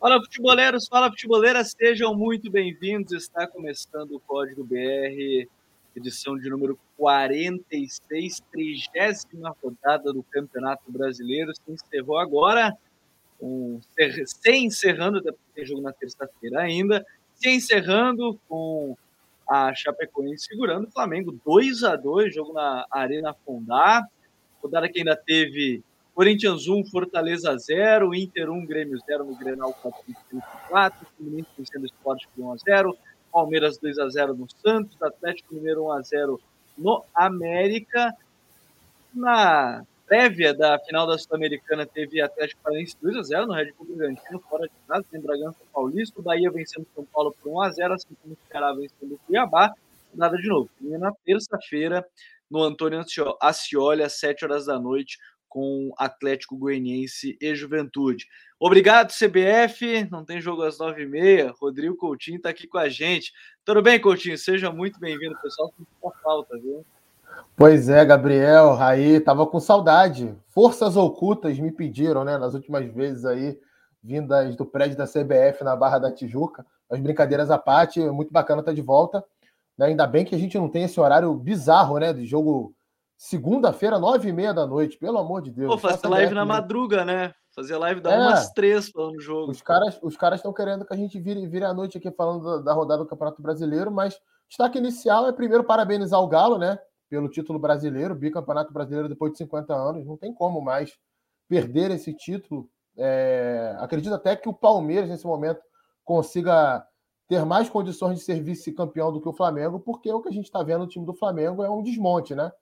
Fala futeboleiros, fala futeboleiras, sejam muito bem-vindos. Está começando o Código BR, edição de número 46, trigésima rodada do Campeonato Brasileiro. Se encerrou agora, um, se encerrando, porque tem jogo na terça-feira ainda, se encerrando com a Chapecoense segurando o Flamengo 2 a 2 jogo na Arena Fondar. Rodada que ainda teve Corinthians 1, Fortaleza 0, Inter 1, Grêmio 0 no Grenal 4, Fluminense vencendo o Sport por 1 a 0, Palmeiras 2 a 0 no Santos, Atlético Mineiro 1 a 0 no América. Na prévia da final da Sul-Americana teve Atlético Paranaense 2 a 0 no Red Bull Bragantino, fora de casa, tem Bragança Paulista, Bahia vencendo São Paulo por 1 a 0, assim como o Ceará vencendo o Cuiabá. Nada de novo. E na terça-feira, no Antônio Ascioli, às 7 horas da noite, com Atlético Goianiense e Juventude. Obrigado, CBF. Não tem jogo às nove e meia. Rodrigo Coutinho está aqui com a gente. Tudo bem, Coutinho? Seja muito bem-vindo, pessoal. Muita falta, viu? Pois é, Gabriel, Raí, tava com saudade. Forças ocultas me pediram, né, nas últimas vezes aí, vindas do prédio da CBF na Barra da Tijuca. As brincadeiras à parte, muito bacana estar tá de volta. Né? Ainda bem que a gente não tem esse horário bizarro, né, de jogo Segunda-feira, nove e meia da noite, pelo amor de Deus. Pô, fazer live na madruga, né? Fazer live da é, umas três falando do jogo. Os caras os caras estão querendo que a gente vire, vire a noite aqui falando da, da, rodada do Campeonato Brasileiro, mas destaque inicial é primeiro parabenizar o Galo, né? Pelo título brasileiro, bicampeonato brasileiro depois de 50 anos. Não tem como mais perder esse título. É, acredito até que o Palmeiras, nesse momento, consiga ter mais condições de ser vice-campeão do que o Flamengo, porque o que a gente está vendo no time do Flamengo é um desmonte, né?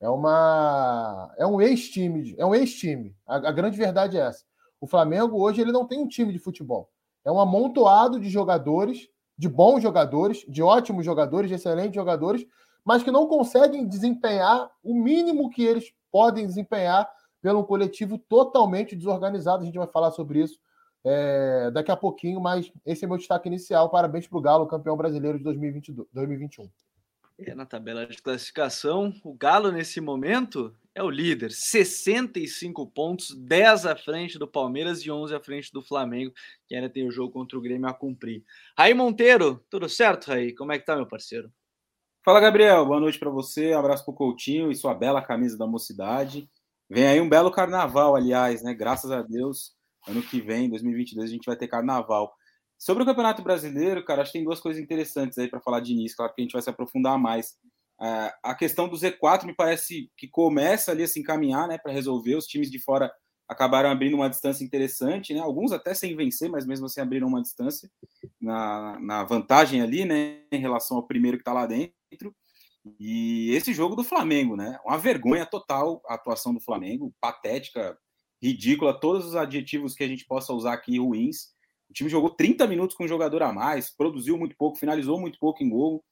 É uma é um ex-time, é um ex-time. A, a, grande verdade é essa. O Flamengo hoje ele não tem um time de futebol. É um amontoado de jogadores, de bons jogadores, de ótimos jogadores, de excelentes jogadores, mas que não conseguem desempenhar o mínimo que eles podem desempenhar pelo coletivo totalmente desorganizado. A gente vai falar sobre isso é, daqui a pouquinho, mas esse é meu destaque inicial. Parabéns para o Galo, campeão brasileiro de 2022, 2021. É, na tabela de classificação, o Galo, nesse momento, é o líder. 65 pontos, 10 à frente do Palmeiras e 11 à frente do Flamengo, que ainda tem o jogo contra o Grêmio a cumprir. Raí Monteiro, tudo certo, Raí? Como é que tá, meu parceiro? Fala, Gabriel. Boa noite para você. Um abraço pro Coutinho e sua bela camisa da mocidade. Vem aí um belo carnaval, aliás, né? Graças a Deus, ano que vem, 2022, a gente vai ter carnaval. Sobre o Campeonato Brasileiro, cara, acho que tem duas coisas interessantes aí para falar de início, claro que a gente vai se aprofundar mais. Uh, a questão do Z4 me parece que começa ali a se encaminhar né, para resolver. Os times de fora acabaram abrindo uma distância interessante, né? Alguns até sem vencer, mas mesmo assim abriram uma distância na, na vantagem ali, né? Em relação ao primeiro que está lá dentro. E esse jogo do Flamengo, né? Uma vergonha total a atuação do Flamengo, patética, ridícula, todos os adjetivos que a gente possa usar aqui ruins. O time jogou 30 minutos com um jogador a mais, produziu muito pouco, finalizou muito pouco em gol.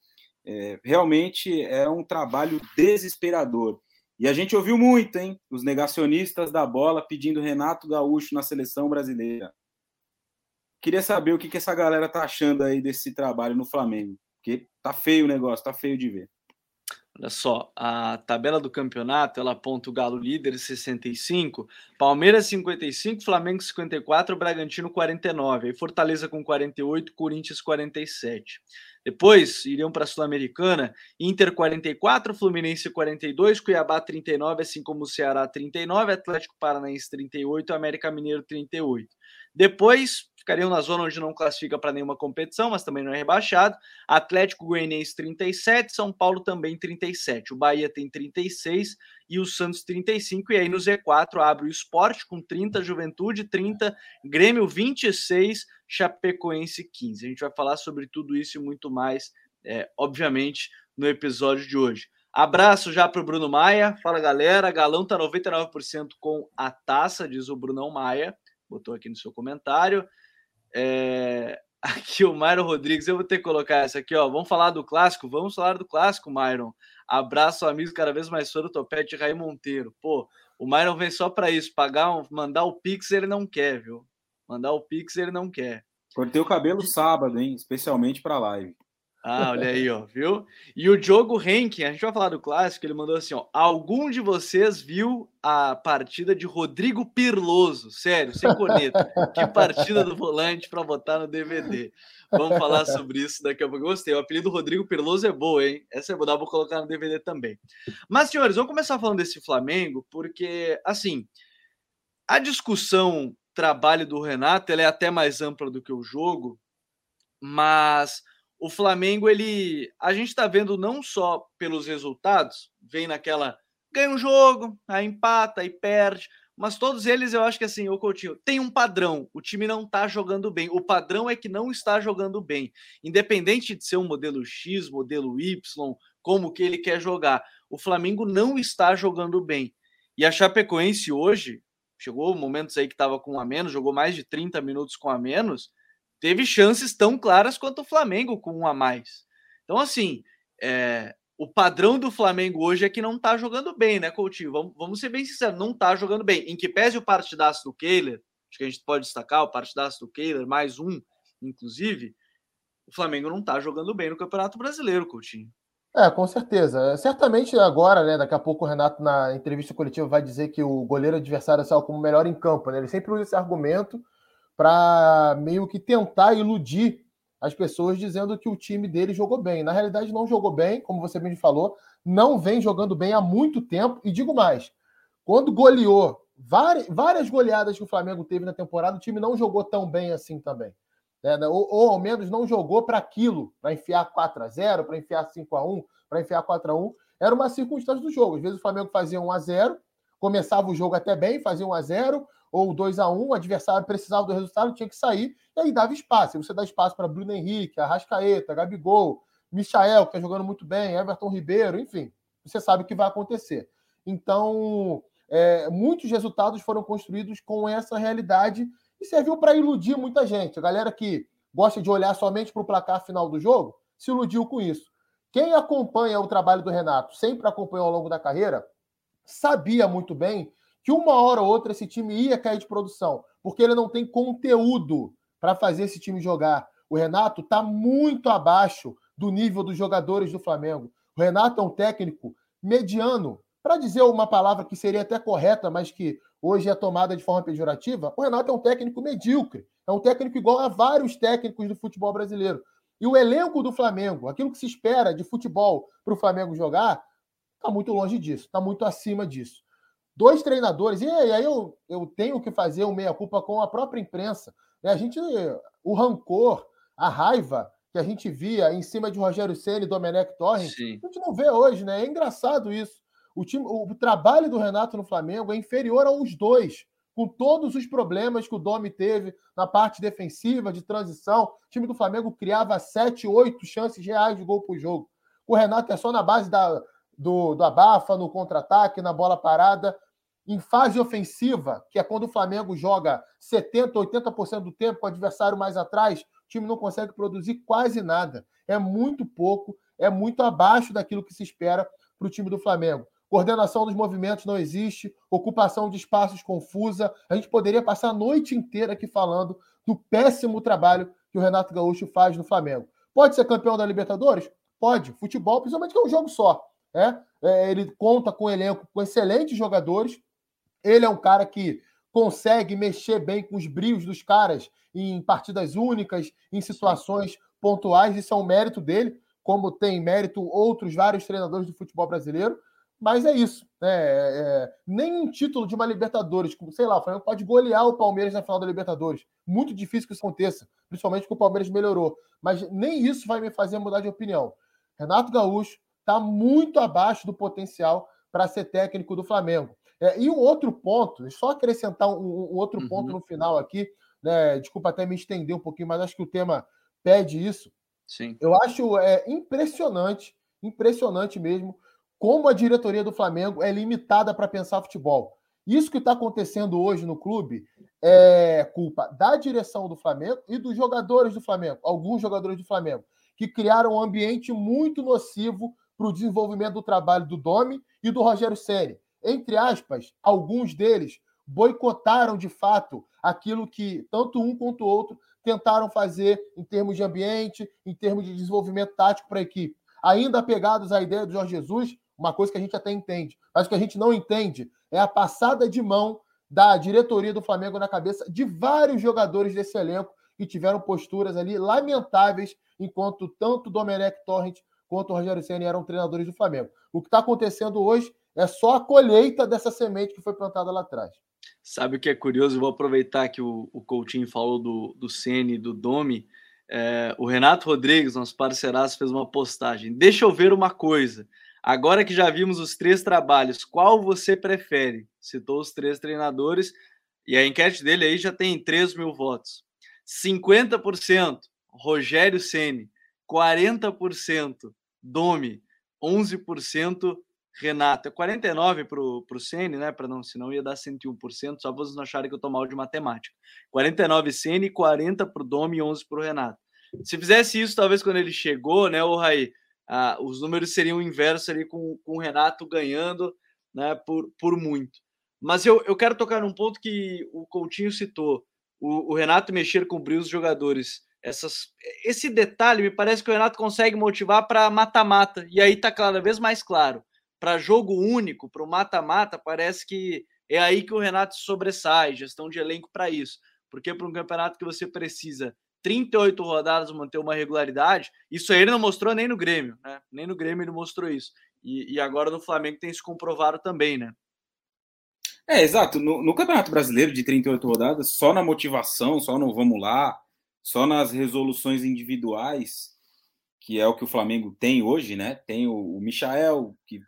É, realmente é um trabalho desesperador. E a gente ouviu muito, hein? Os negacionistas da bola pedindo Renato Gaúcho na seleção brasileira. Queria saber o que, que essa galera tá achando aí desse trabalho no Flamengo. Porque tá feio o negócio, tá feio de ver. Olha só, a tabela do campeonato, ela aponta o Galo líder 65, Palmeiras 55, Flamengo 54, Bragantino 49, aí Fortaleza com 48, Corinthians 47. Depois iriam para a Sul-Americana, Inter 44, Fluminense 42, Cuiabá 39, assim como o Ceará 39, Atlético Paranaense 38, América Mineiro 38. Depois ficariam na zona onde não classifica para nenhuma competição, mas também não é rebaixado. Atlético Goianiense 37, São Paulo também 37. O Bahia tem 36 e o Santos 35. E aí no Z4 abre o Esporte com 30, Juventude 30, Grêmio 26, Chapecoense 15. A gente vai falar sobre tudo isso e muito mais, é, obviamente, no episódio de hoje. Abraço já para o Bruno Maia. Fala galera, Galão tá 99% com a taça, diz o Brunão Maia botou aqui no seu comentário. É, aqui o Myron Rodrigues, eu vou ter que colocar essa aqui, ó. Vamos falar do clássico? Vamos falar do clássico, Myron. Abraço, amigos, cada vez mais fã do Topete Raí Monteiro. Pô, o Myron vem só para isso, pagar, um, mandar o Pix ele não quer, viu? Mandar o Pix ele não quer. Cortei o cabelo sábado, hein? Especialmente para live. Ah, olha aí, ó, viu? E o Diogo Henkin, a gente vai falar do clássico, ele mandou assim, ó, algum de vocês viu a partida de Rodrigo Pirloso? Sério, sem corneta. que partida do volante para botar no DVD. Vamos falar sobre isso daqui a pouco. Gostei, o apelido Rodrigo Pirloso é boa, hein? Essa é boa, vou colocar no DVD também. Mas, senhores, vamos começar falando desse Flamengo, porque, assim, a discussão trabalho do Renato, ela é até mais ampla do que o jogo, mas o Flamengo, ele. A gente está vendo não só pelos resultados, vem naquela. ganha um jogo, aí empata, aí perde. Mas todos eles, eu acho que assim, o Coutinho, tem um padrão. O time não está jogando bem. O padrão é que não está jogando bem. Independente de ser um modelo X, modelo Y, como que ele quer jogar. O Flamengo não está jogando bem. E a Chapecoense hoje, chegou momentos aí que estava com um a menos, jogou mais de 30 minutos com a menos teve chances tão claras quanto o Flamengo com um a mais. Então, assim, é, o padrão do Flamengo hoje é que não tá jogando bem, né, Coutinho? Vamos, vamos ser bem sinceros, não tá jogando bem. Em que pese o partidaço do Kehler, acho que a gente pode destacar o partidaço do Kehler, mais um, inclusive, o Flamengo não tá jogando bem no Campeonato Brasileiro, Coutinho. É, com certeza. Certamente agora, né? Daqui a pouco o Renato, na entrevista coletiva, vai dizer que o goleiro adversário saiu como melhor em campo, né? Ele sempre usa esse argumento para meio que tentar iludir as pessoas dizendo que o time dele jogou bem. Na realidade, não jogou bem, como você mesmo falou, não vem jogando bem há muito tempo. E digo mais: quando goleou várias, várias goleadas que o Flamengo teve na temporada, o time não jogou tão bem assim também. Né? Ou, ou ao menos não jogou para aquilo, para enfiar 4 a 0 para enfiar 5 a 1 para enfiar 4 a 1 Era uma circunstância do jogo. Às vezes o Flamengo fazia 1 a 0 começava o jogo até bem, fazia 1 a 0 ou 2 a 1 o adversário precisava do resultado, tinha que sair, e aí dava espaço. Você dá espaço para Bruno Henrique, Arrascaeta, Gabigol, Michael, que está jogando muito bem, Everton Ribeiro, enfim, você sabe o que vai acontecer. Então, é, muitos resultados foram construídos com essa realidade e serviu para iludir muita gente. A galera que gosta de olhar somente para o placar final do jogo se iludiu com isso. Quem acompanha o trabalho do Renato, sempre acompanhou ao longo da carreira, sabia muito bem que uma hora ou outra esse time ia cair de produção, porque ele não tem conteúdo para fazer esse time jogar. O Renato está muito abaixo do nível dos jogadores do Flamengo. O Renato é um técnico mediano, para dizer uma palavra que seria até correta, mas que hoje é tomada de forma pejorativa. O Renato é um técnico medíocre, é um técnico igual a vários técnicos do futebol brasileiro. E o elenco do Flamengo, aquilo que se espera de futebol para o Flamengo jogar, está muito longe disso, está muito acima disso dois treinadores, e aí eu, eu tenho que fazer o meia-culpa com a própria imprensa. Né? A gente, o rancor, a raiva que a gente via em cima de Rogério Senna e Domenech Torres, Sim. a gente não vê hoje, né? É engraçado isso. O, time, o trabalho do Renato no Flamengo é inferior aos dois, com todos os problemas que o Domi teve na parte defensiva, de transição. O time do Flamengo criava sete, oito chances reais de gol por jogo. O Renato é só na base da, do, do abafa, no contra-ataque, na bola parada em fase ofensiva, que é quando o Flamengo joga 70%, 80% do tempo com o adversário mais atrás, o time não consegue produzir quase nada. É muito pouco, é muito abaixo daquilo que se espera para o time do Flamengo. Coordenação dos movimentos não existe, ocupação de espaços confusa. A gente poderia passar a noite inteira aqui falando do péssimo trabalho que o Renato Gaúcho faz no Flamengo. Pode ser campeão da Libertadores? Pode. Futebol, principalmente que é um jogo só. É? É, ele conta com um elenco com excelentes jogadores, ele é um cara que consegue mexer bem com os brios dos caras em partidas únicas, em situações pontuais. Isso é um mérito dele, como tem mérito outros vários treinadores do futebol brasileiro. Mas é isso. Né? É, é, nem um título de uma Libertadores, sei lá, o Flamengo pode golear o Palmeiras na final da Libertadores. Muito difícil que isso aconteça, principalmente porque o Palmeiras melhorou. Mas nem isso vai me fazer mudar de opinião. Renato Gaúcho está muito abaixo do potencial para ser técnico do Flamengo. É, e um outro ponto, só acrescentar um, um outro uhum. ponto no final aqui, né? Desculpa até me estender um pouquinho, mas acho que o tema pede isso. Sim. Eu acho é, impressionante, impressionante mesmo, como a diretoria do Flamengo é limitada para pensar futebol. Isso que está acontecendo hoje no clube é culpa da direção do Flamengo e dos jogadores do Flamengo, alguns jogadores do Flamengo, que criaram um ambiente muito nocivo para o desenvolvimento do trabalho do Domi e do Rogério Ceni entre aspas, alguns deles boicotaram de fato aquilo que tanto um quanto o outro tentaram fazer em termos de ambiente, em termos de desenvolvimento tático para a equipe. Ainda apegados à ideia do Jorge Jesus, uma coisa que a gente até entende, mas que a gente não entende é a passada de mão da diretoria do Flamengo na cabeça de vários jogadores desse elenco que tiveram posturas ali lamentáveis enquanto tanto Domenech Torrent quanto o Rogério Senna eram treinadores do Flamengo. O que está acontecendo hoje é só a colheita dessa semente que foi plantada lá atrás. Sabe o que é curioso? Eu vou aproveitar que o, o Coutinho falou do, do Senna e do Domi. É, o Renato Rodrigues, nosso parceiraço, fez uma postagem. Deixa eu ver uma coisa. Agora que já vimos os três trabalhos, qual você prefere? Citou os três treinadores e a enquete dele aí já tem 3 mil votos. 50% Rogério Ceni, 40% Domi, 11% Renato. É 49 para o Ceni, né? Para não, senão ia dar 101%, só vocês não acharem que eu tô mal de matemática. 49 Ceni, 40 para o Domi e 11 para o Renato. Se fizesse isso, talvez quando ele chegou, né, o Raí, ah, os números seriam inversos ali com, com o Renato ganhando né, por, por muito. Mas eu, eu quero tocar num ponto que o Coutinho citou o, o Renato mexer com os jogadores. Essas, esse detalhe me parece que o Renato consegue motivar para mata-mata. E aí está cada vez mais claro. Para jogo único, para o mata-mata, parece que é aí que o Renato sobressai, gestão de elenco para isso. Porque para um campeonato que você precisa 38 rodadas manter uma regularidade, isso aí ele não mostrou nem no Grêmio, né? Nem no Grêmio ele mostrou isso. E, e agora no Flamengo tem se comprovado também, né? É, exato. No, no, Campeonato Brasileiro de 38 rodadas, só na motivação, só no vamos lá, só nas resoluções individuais, que é o que o Flamengo tem hoje, né? Tem o, o Michael, que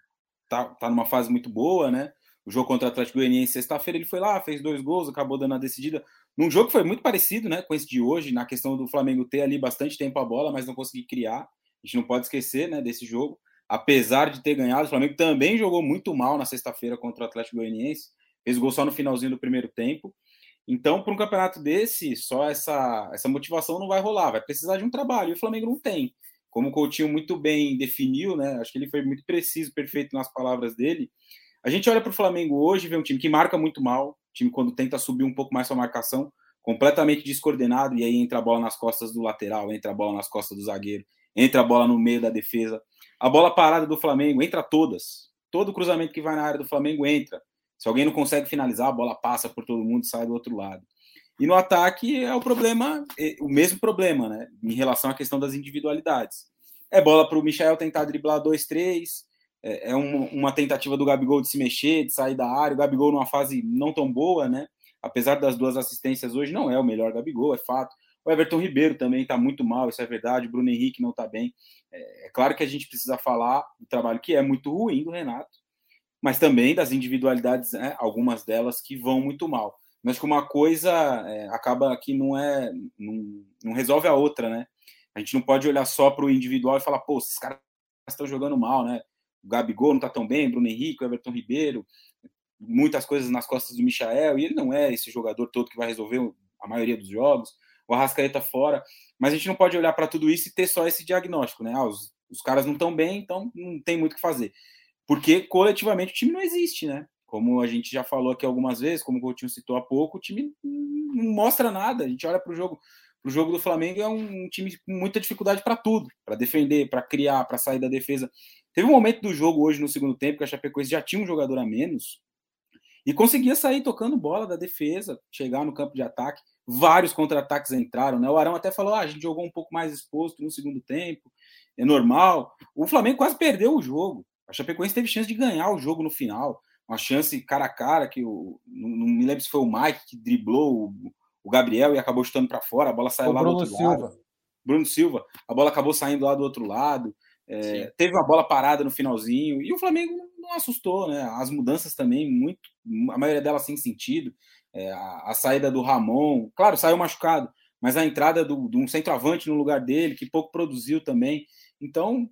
tá, tá numa fase muito boa, né? O jogo contra o Atlético Goianiense sexta-feira ele foi lá, fez dois gols, acabou dando a decidida. Num jogo que foi muito parecido, né, com esse de hoje, na questão do Flamengo ter ali bastante tempo a bola, mas não conseguir criar. A gente não pode esquecer, né, desse jogo. Apesar de ter ganhado, o Flamengo também jogou muito mal na sexta-feira contra o Atlético Goianiense fez gol só no finalzinho do primeiro tempo. Então, para um campeonato desse, só essa, essa motivação não vai rolar, vai precisar de um trabalho, e o Flamengo não tem. Como o Coutinho muito bem definiu, né? Acho que ele foi muito preciso, perfeito nas palavras dele. A gente olha para o Flamengo hoje e vê um time que marca muito mal, time quando tenta subir um pouco mais sua marcação, completamente descoordenado, e aí entra a bola nas costas do lateral, entra a bola nas costas do zagueiro, entra a bola no meio da defesa. A bola parada do Flamengo entra todas. Todo cruzamento que vai na área do Flamengo entra. Se alguém não consegue finalizar, a bola passa por todo mundo e sai do outro lado. E no ataque é o problema, é o mesmo problema, né? Em relação à questão das individualidades. É bola para o Michel tentar driblar dois, três. É, é um, uma tentativa do Gabigol de se mexer, de sair da área. O Gabigol numa fase não tão boa, né? Apesar das duas assistências hoje, não é o melhor Gabigol, é fato. O Everton Ribeiro também está muito mal, isso é verdade. O Bruno Henrique não está bem. É, é claro que a gente precisa falar do trabalho que é muito ruim do Renato, mas também das individualidades, né, algumas delas que vão muito mal. Mas que uma coisa é, acaba que não é, não, não, resolve a outra, né? A gente não pode olhar só para o individual e falar, pô, esses caras estão jogando mal, né? O Gabigol não está tão bem, Bruno Henrique, Everton Ribeiro, muitas coisas nas costas do Michael, e ele não é esse jogador todo que vai resolver a maioria dos jogos, o Arrascaeta fora, mas a gente não pode olhar para tudo isso e ter só esse diagnóstico, né? Ah, os, os caras não estão bem, então não tem muito o que fazer porque coletivamente o time não existe, né? Como a gente já falou aqui algumas vezes, como o Coutinho citou há pouco, o time não mostra nada. A gente olha para o jogo, o jogo do Flamengo é um time com muita dificuldade para tudo, para defender, para criar, para sair da defesa. Teve um momento do jogo hoje no segundo tempo que a Chapecoense já tinha um jogador a menos e conseguia sair tocando bola da defesa, chegar no campo de ataque. Vários contra-ataques entraram, né? O Arão até falou: ah, a gente jogou um pouco mais exposto no segundo tempo, é normal. O Flamengo quase perdeu o jogo. A Chapecoense teve chance de ganhar o jogo no final, uma chance cara a cara que o não, não me lembro se foi o Mike que driblou o, o Gabriel e acabou chutando para fora, a bola saiu o lá Bruno do outro Silva. lado. Bruno Silva, a bola acabou saindo lá do outro lado. É, teve uma bola parada no finalzinho e o Flamengo não assustou, né? As mudanças também, muito, a maioria delas sem sentido. É, a, a, saída do Ramon, claro, saiu machucado, mas a entrada do, de um centroavante no lugar dele, que pouco produziu também. Então,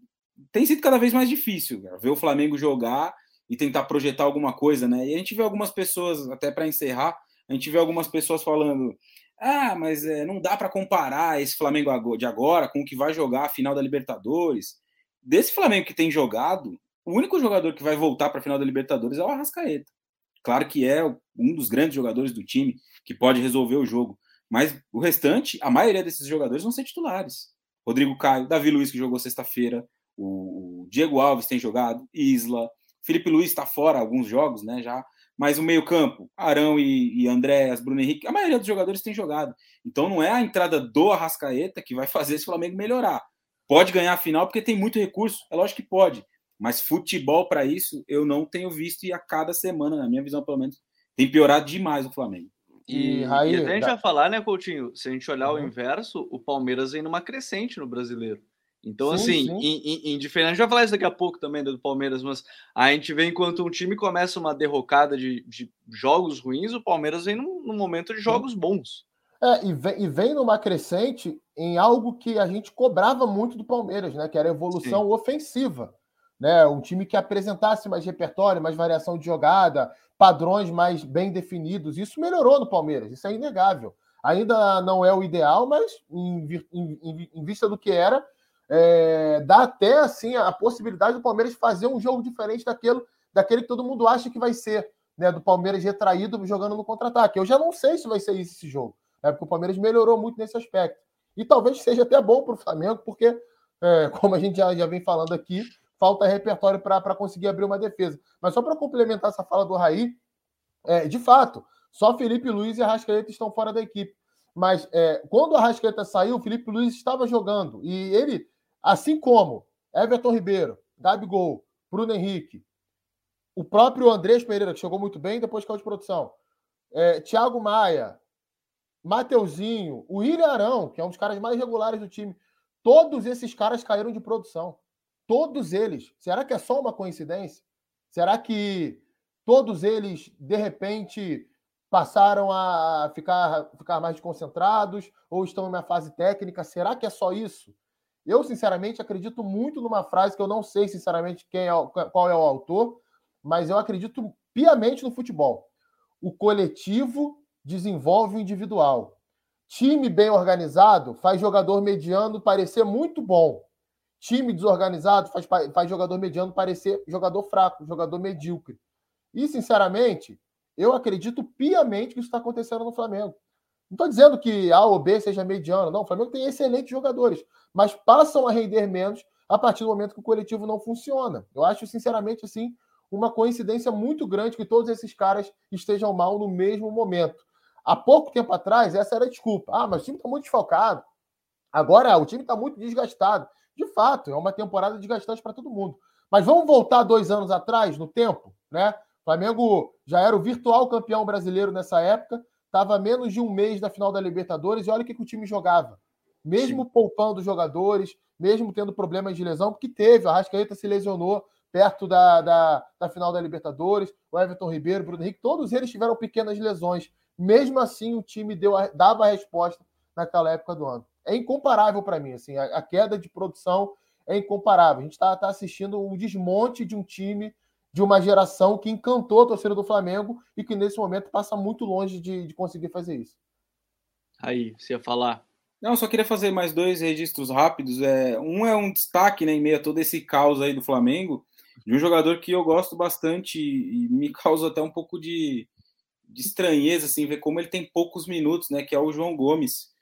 tem sido cada vez mais difícil cara, ver o Flamengo jogar e tentar projetar alguma coisa, né? E a gente vê algumas pessoas, até para encerrar, a gente vê algumas pessoas falando: ah, mas é, não dá para comparar esse Flamengo de agora com o que vai jogar a final da Libertadores. Desse Flamengo que tem jogado, o único jogador que vai voltar para a final da Libertadores é o Arrascaeta. Claro que é um dos grandes jogadores do time que pode resolver o jogo. Mas o restante, a maioria desses jogadores vão ser titulares. Rodrigo Caio, Davi Luiz, que jogou sexta-feira, o Diego Alves tem jogado, Isla, Felipe Luiz está fora alguns jogos, né? Já, mas o meio-campo, Arão e, e Andréas, Bruno Henrique, a maioria dos jogadores tem jogado. Então não é a entrada do Arrascaeta que vai fazer esse Flamengo melhorar. Pode ganhar a final porque tem muito recurso, é lógico que pode. Mas futebol para isso eu não tenho visto e a cada semana, na minha visão pelo menos, tem piorado demais o Flamengo. E, e, Raí, e a gente vai falar, né, Coutinho? Se a gente olhar uhum. o inverso, o Palmeiras vem numa crescente no brasileiro. Então, sim, assim, sim. Em, em, em, diferente, a gente vai falar isso daqui a pouco também do Palmeiras, mas a gente vê enquanto um time começa uma derrocada de, de jogos ruins, o Palmeiras vem num, num momento de jogos bons. É, e vem, e vem numa crescente em algo que a gente cobrava muito do Palmeiras, né? Que era a evolução sim. ofensiva. Né? Um time que apresentasse mais repertório, mais variação de jogada, padrões mais bem definidos. Isso melhorou no Palmeiras, isso é inegável. Ainda não é o ideal, mas em, em, em vista do que era, é, dá até assim a possibilidade do Palmeiras fazer um jogo diferente daquele, daquele que todo mundo acha que vai ser, né? Do Palmeiras retraído jogando no contra-ataque. Eu já não sei se vai ser isso esse jogo, né, porque o Palmeiras melhorou muito nesse aspecto. E talvez seja até bom para o Flamengo, porque, é, como a gente já, já vem falando aqui, falta repertório para conseguir abrir uma defesa. Mas só para complementar essa fala do Raí, é, de fato, só Felipe Luiz e Arrascaeta estão fora da equipe. Mas é, quando o Arrascaeta saiu, o Felipe Luiz estava jogando. E ele, assim como Everton Ribeiro, Gabigol, Bruno Henrique, o próprio Andrés Pereira, que chegou muito bem, depois caiu de produção, é, Thiago Maia, Mateuzinho, o William Arão, que é um dos caras mais regulares do time, todos esses caras caíram de produção. Todos eles. Será que é só uma coincidência? Será que todos eles, de repente, passaram a ficar, ficar mais desconcentrados ou estão na fase técnica? Será que é só isso? Eu, sinceramente, acredito muito numa frase que eu não sei, sinceramente, quem é, qual é o autor, mas eu acredito piamente no futebol. O coletivo desenvolve o individual. Time bem organizado faz jogador mediano parecer muito bom. Time desorganizado faz, faz jogador mediano parecer jogador fraco, jogador medíocre. E, sinceramente, eu acredito piamente que isso está acontecendo no Flamengo. Não estou dizendo que A ou B seja mediano, não. O Flamengo tem excelentes jogadores, mas passam a render menos a partir do momento que o coletivo não funciona. Eu acho, sinceramente, assim, uma coincidência muito grande que todos esses caras estejam mal no mesmo momento. Há pouco tempo atrás, essa era a desculpa. Ah, mas o time está muito desfalcado. Agora, o time está muito desgastado. De fato, é uma temporada desgastante para todo mundo. Mas vamos voltar dois anos atrás, no tempo, né? O Flamengo já era o virtual campeão brasileiro nessa época, estava menos de um mês da final da Libertadores, e olha o que, que o time jogava. Mesmo Sim. poupando jogadores, mesmo tendo problemas de lesão, porque teve, a Rascaeta se lesionou perto da, da, da final da Libertadores, o Everton Ribeiro, o Bruno Henrique, todos eles tiveram pequenas lesões. Mesmo assim, o time deu, dava a resposta naquela época do ano é incomparável para mim. Assim, a, a, queda de produção é incomparável. A gente está tá assistindo o desmonte de um time, de uma geração que encantou a torcida do Flamengo e que nesse momento passa muito longe de, de conseguir fazer isso. Aí, você ia falar. Não, só queria fazer mais dois registros rápidos. É, um é um destaque né, em meio a todo esse caos aí do Flamengo, de um jogador que eu gosto bastante e me causa até um pouco de, de estranheza, assim, ver como ele tem poucos minutos, né? Que é o João Gomes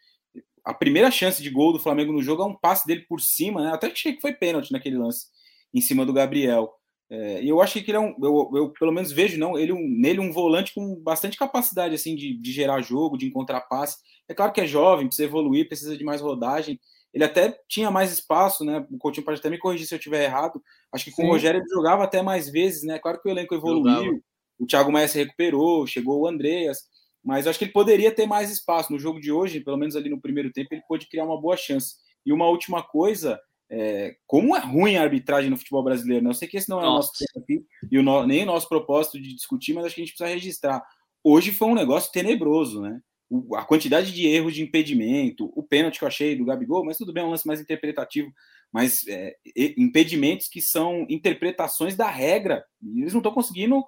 a primeira chance de gol do Flamengo no jogo é um passe dele por cima, né? Até achei que foi pênalti naquele lance, em cima do Gabriel. É, eu achei que ele é um, eu, eu, pelo menos vejo não, ele um, nele um volante com bastante capacidade assim de, de gerar jogo, de encontrar passe. É claro que é jovem, precisa evoluir, precisa de mais rodagem. Ele até tinha mais espaço, né? O Coutinho pode até me corrigir se eu estiver errado. Acho que com Sim. o Rogério ele jogava até mais vezes, né? Claro que o elenco evoluiu, o Thiago Maia se recuperou, chegou o Andreas, mas acho que ele poderia ter mais espaço no jogo de hoje, pelo menos ali no primeiro tempo, ele pôde criar uma boa chance. E uma última coisa, é, como é ruim a arbitragem no futebol brasileiro, né? Eu sei que esse não é o nosso tempo aqui, e o nem o nosso propósito de discutir, mas acho que a gente precisa registrar. Hoje foi um negócio tenebroso, né? O, a quantidade de erros de impedimento, o pênalti que eu achei do Gabigol, mas tudo bem, é um lance mais interpretativo, mas é, impedimentos que são interpretações da regra, e eles não estão conseguindo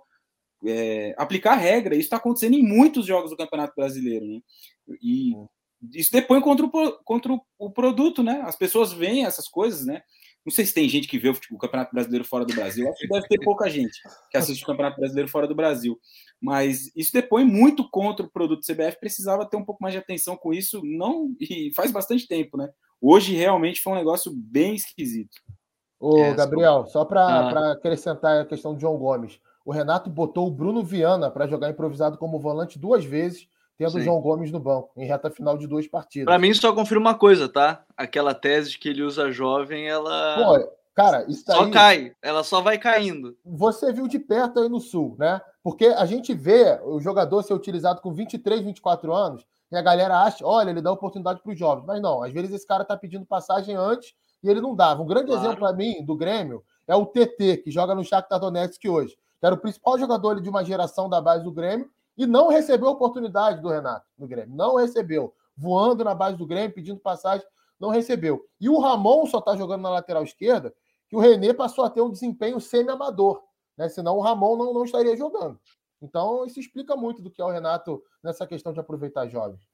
é, aplicar a regra. Isso está acontecendo em muitos jogos do Campeonato Brasileiro, né? E isso depõe contra o, contra o produto, né? As pessoas veem essas coisas, né? Não sei se tem gente que vê o Campeonato Brasileiro fora do Brasil. Acho que deve ter pouca gente que assiste o Campeonato Brasileiro fora do Brasil. Mas isso depõe muito contra o produto do CBF. Precisava ter um pouco mais de atenção com isso. Não e faz bastante tempo, né? Hoje realmente foi um negócio bem esquisito. Ô, é, Gabriel, só para ah. acrescentar a questão de João Gomes. O Renato botou o Bruno Viana para jogar improvisado como volante duas vezes tendo o João Gomes no banco, em reta final de duas partidas. Para mim, só confirma uma coisa, tá? Aquela tese de que ele usa jovem, ela. Pô, cara, isso Só cai, ela só vai caindo. Você viu de perto aí no Sul, né? Porque a gente vê o jogador ser utilizado com 23, 24 anos, e a galera acha, olha, ele dá oportunidade para os jovens. Mas não, às vezes esse cara tá pedindo passagem antes e ele não dava. Um grande claro. exemplo para mim do Grêmio é o TT, que joga no Shakhtar Donetsk hoje. Que era o principal jogador de uma geração da base do Grêmio, e não recebeu oportunidade do Renato no Grêmio. Não recebeu. Voando na base do Grêmio, pedindo passagem, não recebeu. E o Ramon só está jogando na lateral esquerda, que o René passou a ter um desempenho semi-amador. Né? Senão o Ramon não, não estaria jogando. Então, isso explica muito do que é o Renato nessa questão de aproveitar jovens.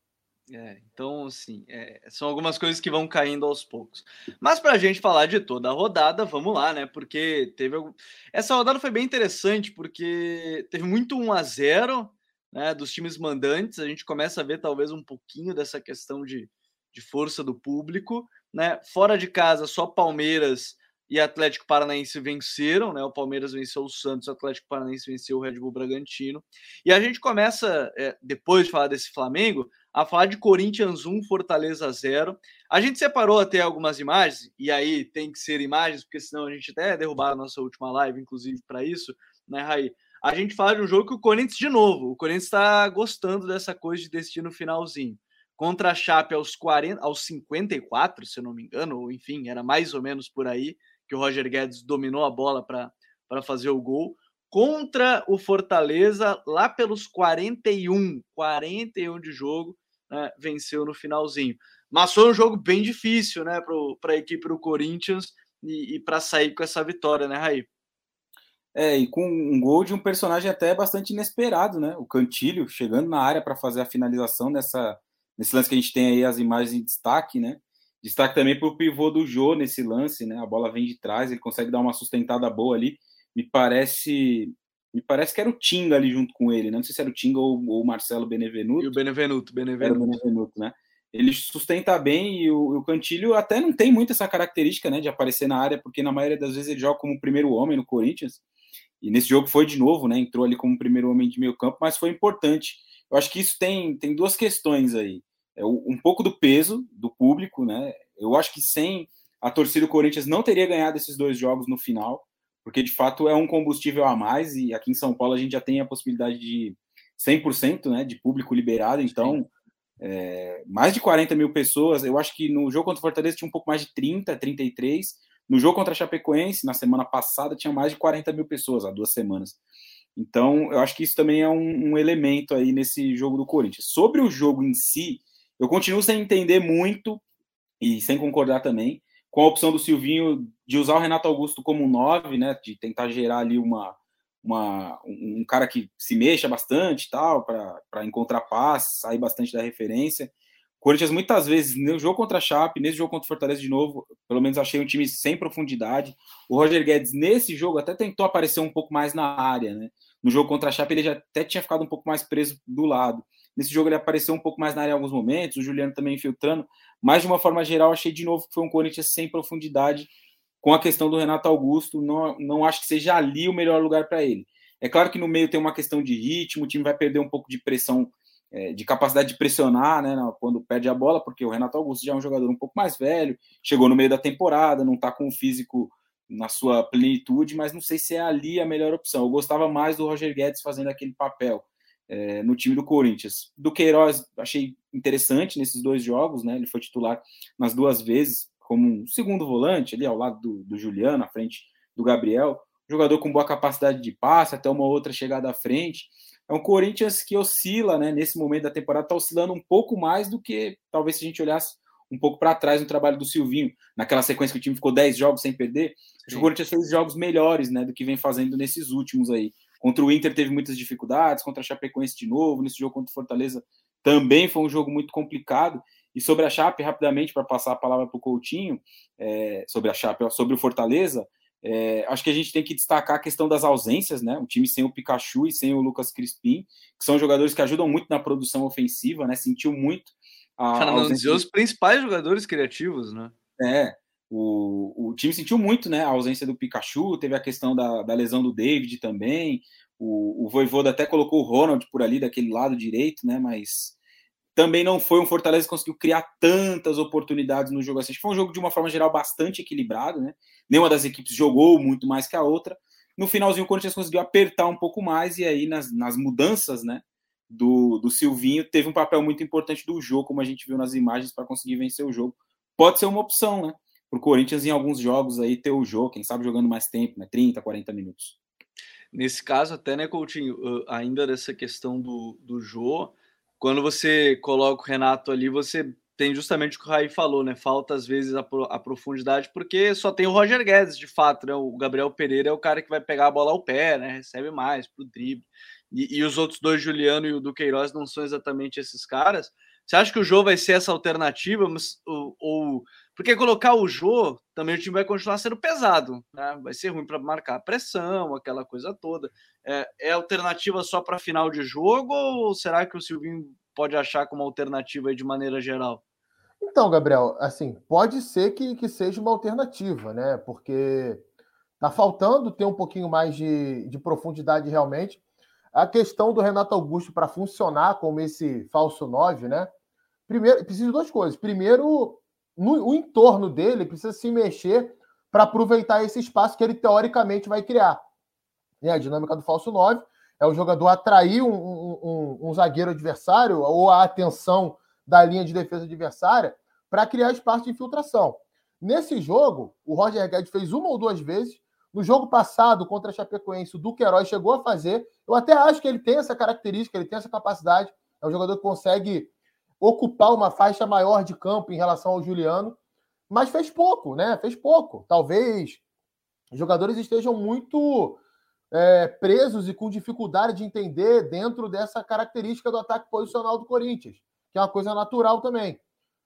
É, então, assim, é, são algumas coisas que vão caindo aos poucos. Mas para a gente falar de toda a rodada, vamos lá, né? Porque teve. Essa rodada foi bem interessante, porque teve muito 1 a 0 né, dos times mandantes, a gente começa a ver talvez um pouquinho dessa questão de, de força do público. Né? Fora de casa, só Palmeiras e Atlético Paranaense venceram, né? O Palmeiras venceu o Santos, o Atlético Paranaense venceu o Red Bull Bragantino. E a gente começa, é, depois de falar desse Flamengo, a falar de Corinthians 1, Fortaleza 0. A gente separou até algumas imagens, e aí tem que ser imagens, porque senão a gente até derrubar a nossa última live, inclusive, para isso, né, Raí? A gente fala de um jogo que o Corinthians, de novo, o Corinthians está gostando dessa coisa de destino finalzinho. Contra a Chape aos, 40, aos 54, se eu não me engano, ou enfim, era mais ou menos por aí que o Roger Guedes dominou a bola para fazer o gol. Contra o Fortaleza, lá pelos 41, 41 de jogo, né, venceu no finalzinho. Mas foi um jogo bem difícil né, para a equipe do Corinthians e, e para sair com essa vitória, né, Raí? É, e com um gol de um personagem até bastante inesperado, né? O Cantilho chegando na área para fazer a finalização nessa, nesse lance que a gente tem aí as imagens em destaque, né? Destaque também para o pivô do Jô nesse lance, né? A bola vem de trás, ele consegue dar uma sustentada boa ali. Me parece me parece que era o Tinga ali junto com ele, né? Não sei se era o Tinga ou, ou o Marcelo Benevenuto. E o Benevenuto, Benevenuto. Era o Benevenuto, né? Ele sustenta bem e o, o, Cantilho até não tem muito essa característica, né, de aparecer na área, porque na maioria das vezes ele joga como primeiro homem no Corinthians. E nesse jogo foi de novo, né? Entrou ali como primeiro homem de meio campo, mas foi importante. Eu acho que isso tem, tem duas questões aí. É um pouco do peso do público, né? Eu acho que sem a torcida do Corinthians não teria ganhado esses dois jogos no final, porque de fato é um combustível a mais e aqui em São Paulo a gente já tem a possibilidade de 100% né, de público liberado, então é, mais de 40 mil pessoas. Eu acho que no jogo contra o Fortaleza tinha um pouco mais de 30, 33. No jogo contra a Chapecoense, na semana passada, tinha mais de 40 mil pessoas, há duas semanas. Então, eu acho que isso também é um, um elemento aí nesse jogo do Corinthians. Sobre o jogo em si, eu continuo sem entender muito e sem concordar também com a opção do Silvinho de usar o Renato Augusto como um 9, né, de tentar gerar ali uma, uma, um cara que se mexa bastante tal, para encontrar paz, sair bastante da referência. Corinthians muitas vezes, no jogo contra a Chape, nesse jogo contra o Fortaleza de novo, pelo menos achei um time sem profundidade. O Roger Guedes, nesse jogo, até tentou aparecer um pouco mais na área, né? No jogo contra a Chape, ele já até tinha ficado um pouco mais preso do lado. Nesse jogo, ele apareceu um pouco mais na área em alguns momentos, o Juliano também infiltrando, mas de uma forma geral, achei de novo que foi um Corinthians sem profundidade com a questão do Renato Augusto. Não, não acho que seja ali o melhor lugar para ele. É claro que no meio tem uma questão de ritmo, o time vai perder um pouco de pressão é, de capacidade de pressionar né, quando perde a bola, porque o Renato Augusto já é um jogador um pouco mais velho, chegou no meio da temporada, não está com o físico na sua plenitude, mas não sei se é ali a melhor opção. Eu gostava mais do Roger Guedes fazendo aquele papel é, no time do Corinthians. Do Queiroz, achei interessante nesses dois jogos, né? Ele foi titular nas duas vezes, como um segundo volante, ali ao lado do, do Juliano, à frente do Gabriel. Jogador com boa capacidade de passe, até uma outra chegada à frente é um Corinthians que oscila, né? Nesse momento da temporada, está oscilando um pouco mais do que talvez se a gente olhasse um pouco para trás no trabalho do Silvinho, naquela sequência que o time ficou 10 jogos sem perder. Que o Corinthians fez jogos melhores, né? Do que vem fazendo nesses últimos aí. Contra o Inter teve muitas dificuldades, contra a Chapecoense de novo, nesse jogo contra o Fortaleza também foi um jogo muito complicado. E sobre a Chape, rapidamente, para passar a palavra para o Coutinho, é, sobre a Chape, sobre o Fortaleza, é, acho que a gente tem que destacar a questão das ausências, né? O time sem o Pikachu e sem o Lucas Crispim, que são jogadores que ajudam muito na produção ofensiva, né? Sentiu muito a. Para não dizer os principais jogadores criativos, né? É. O, o time sentiu muito né, a ausência do Pikachu, teve a questão da, da lesão do David também. O, o Voivoda até colocou o Ronald por ali, daquele lado direito, né? Mas também não foi um Fortaleza que conseguiu criar tantas oportunidades no jogo assim. Foi um jogo, de uma forma geral, bastante equilibrado, né? Nenhuma das equipes jogou muito mais que a outra. No finalzinho, o Corinthians conseguiu apertar um pouco mais, e aí nas, nas mudanças, né? Do, do Silvinho, teve um papel muito importante do jogo, como a gente viu nas imagens, para conseguir vencer o jogo. Pode ser uma opção, né? Para o Corinthians, em alguns jogos, aí ter o jogo, quem sabe jogando mais tempo, né? 30, 40 minutos. Nesse caso, até, né, Coutinho, ainda dessa questão do, do Jô, quando você coloca o Renato ali, você tem justamente o que o Raí falou, né? Falta às vezes a, a, profundidade, porque só tem o Roger Guedes, de fato, né? O Gabriel Pereira é o cara que vai pegar a bola ao pé, né? Recebe mais pro drible. E, e os outros dois, Juliano e o Duqueiroz, não são exatamente esses caras. Você acha que o Jô vai ser essa alternativa? Mas, ou, ou, Porque colocar o Jô, também o time vai continuar sendo pesado, né? Vai ser ruim para marcar a pressão, aquela coisa toda. É, é alternativa só para final de jogo ou será que o Silvinho pode achar como alternativa de maneira geral? Então, Gabriel, assim, pode ser que, que seja uma alternativa, né? Porque tá faltando ter um pouquinho mais de, de profundidade realmente. A questão do Renato Augusto para funcionar como esse falso 9, né? Primeiro, precisa de duas coisas. Primeiro, no, o entorno dele precisa se mexer para aproveitar esse espaço que ele teoricamente vai criar. E a dinâmica do falso 9 é o jogador atrair um, um, um, um zagueiro adversário ou a atenção da linha de defesa adversária para criar espaço de infiltração. Nesse jogo, o Roger Guedes fez uma ou duas vezes. No jogo passado, contra a Chapecoense, o Duqueiroz chegou a fazer. Eu até acho que ele tem essa característica, ele tem essa capacidade. É um jogador que consegue ocupar uma faixa maior de campo em relação ao Juliano, mas fez pouco, né? Fez pouco. Talvez os jogadores estejam muito é, presos e com dificuldade de entender dentro dessa característica do ataque posicional do Corinthians, que é uma coisa natural também.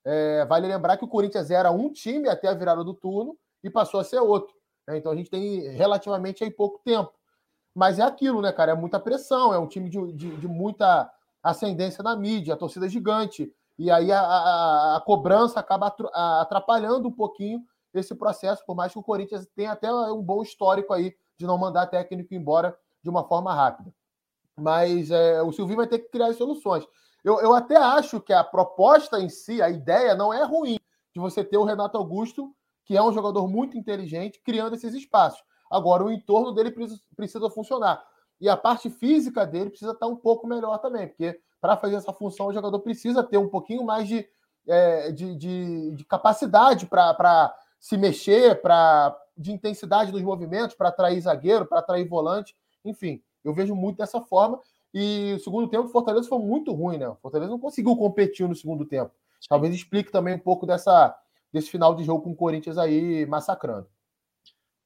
É, vale lembrar que o Corinthians era um time até a virada do turno e passou a ser outro. Né? Então a gente tem relativamente aí pouco tempo. Mas é aquilo, né, cara? É muita pressão, é um time de, de, de muita ascendência na mídia, a torcida gigante. E aí a, a, a, cobrança acaba atrapalhando um pouquinho esse processo, por mais que o Corinthians tenha até um bom histórico aí de não mandar técnico embora de uma forma rápida. Mas é, o Silvinho vai ter que criar soluções. Eu, eu até acho que a proposta em si, a ideia, não é ruim de você ter o Renato Augusto, que é um jogador muito inteligente, criando esses espaços. Agora, o entorno dele precisa, funcionar. E a parte física dele precisa estar um pouco melhor também, porque para fazer essa função, o jogador precisa ter um pouquinho mais de, é, de, de, de, capacidade para se mexer, para de intensidade nos movimentos, para atrair zagueiro, para atrair volante. Enfim, eu vejo muito dessa forma. E o segundo tempo, o Fortaleza foi muito ruim, né? O Fortaleza não conseguiu competir no segundo tempo. Talvez explique também um pouco dessa, desse final de jogo com o Corinthians aí massacrando.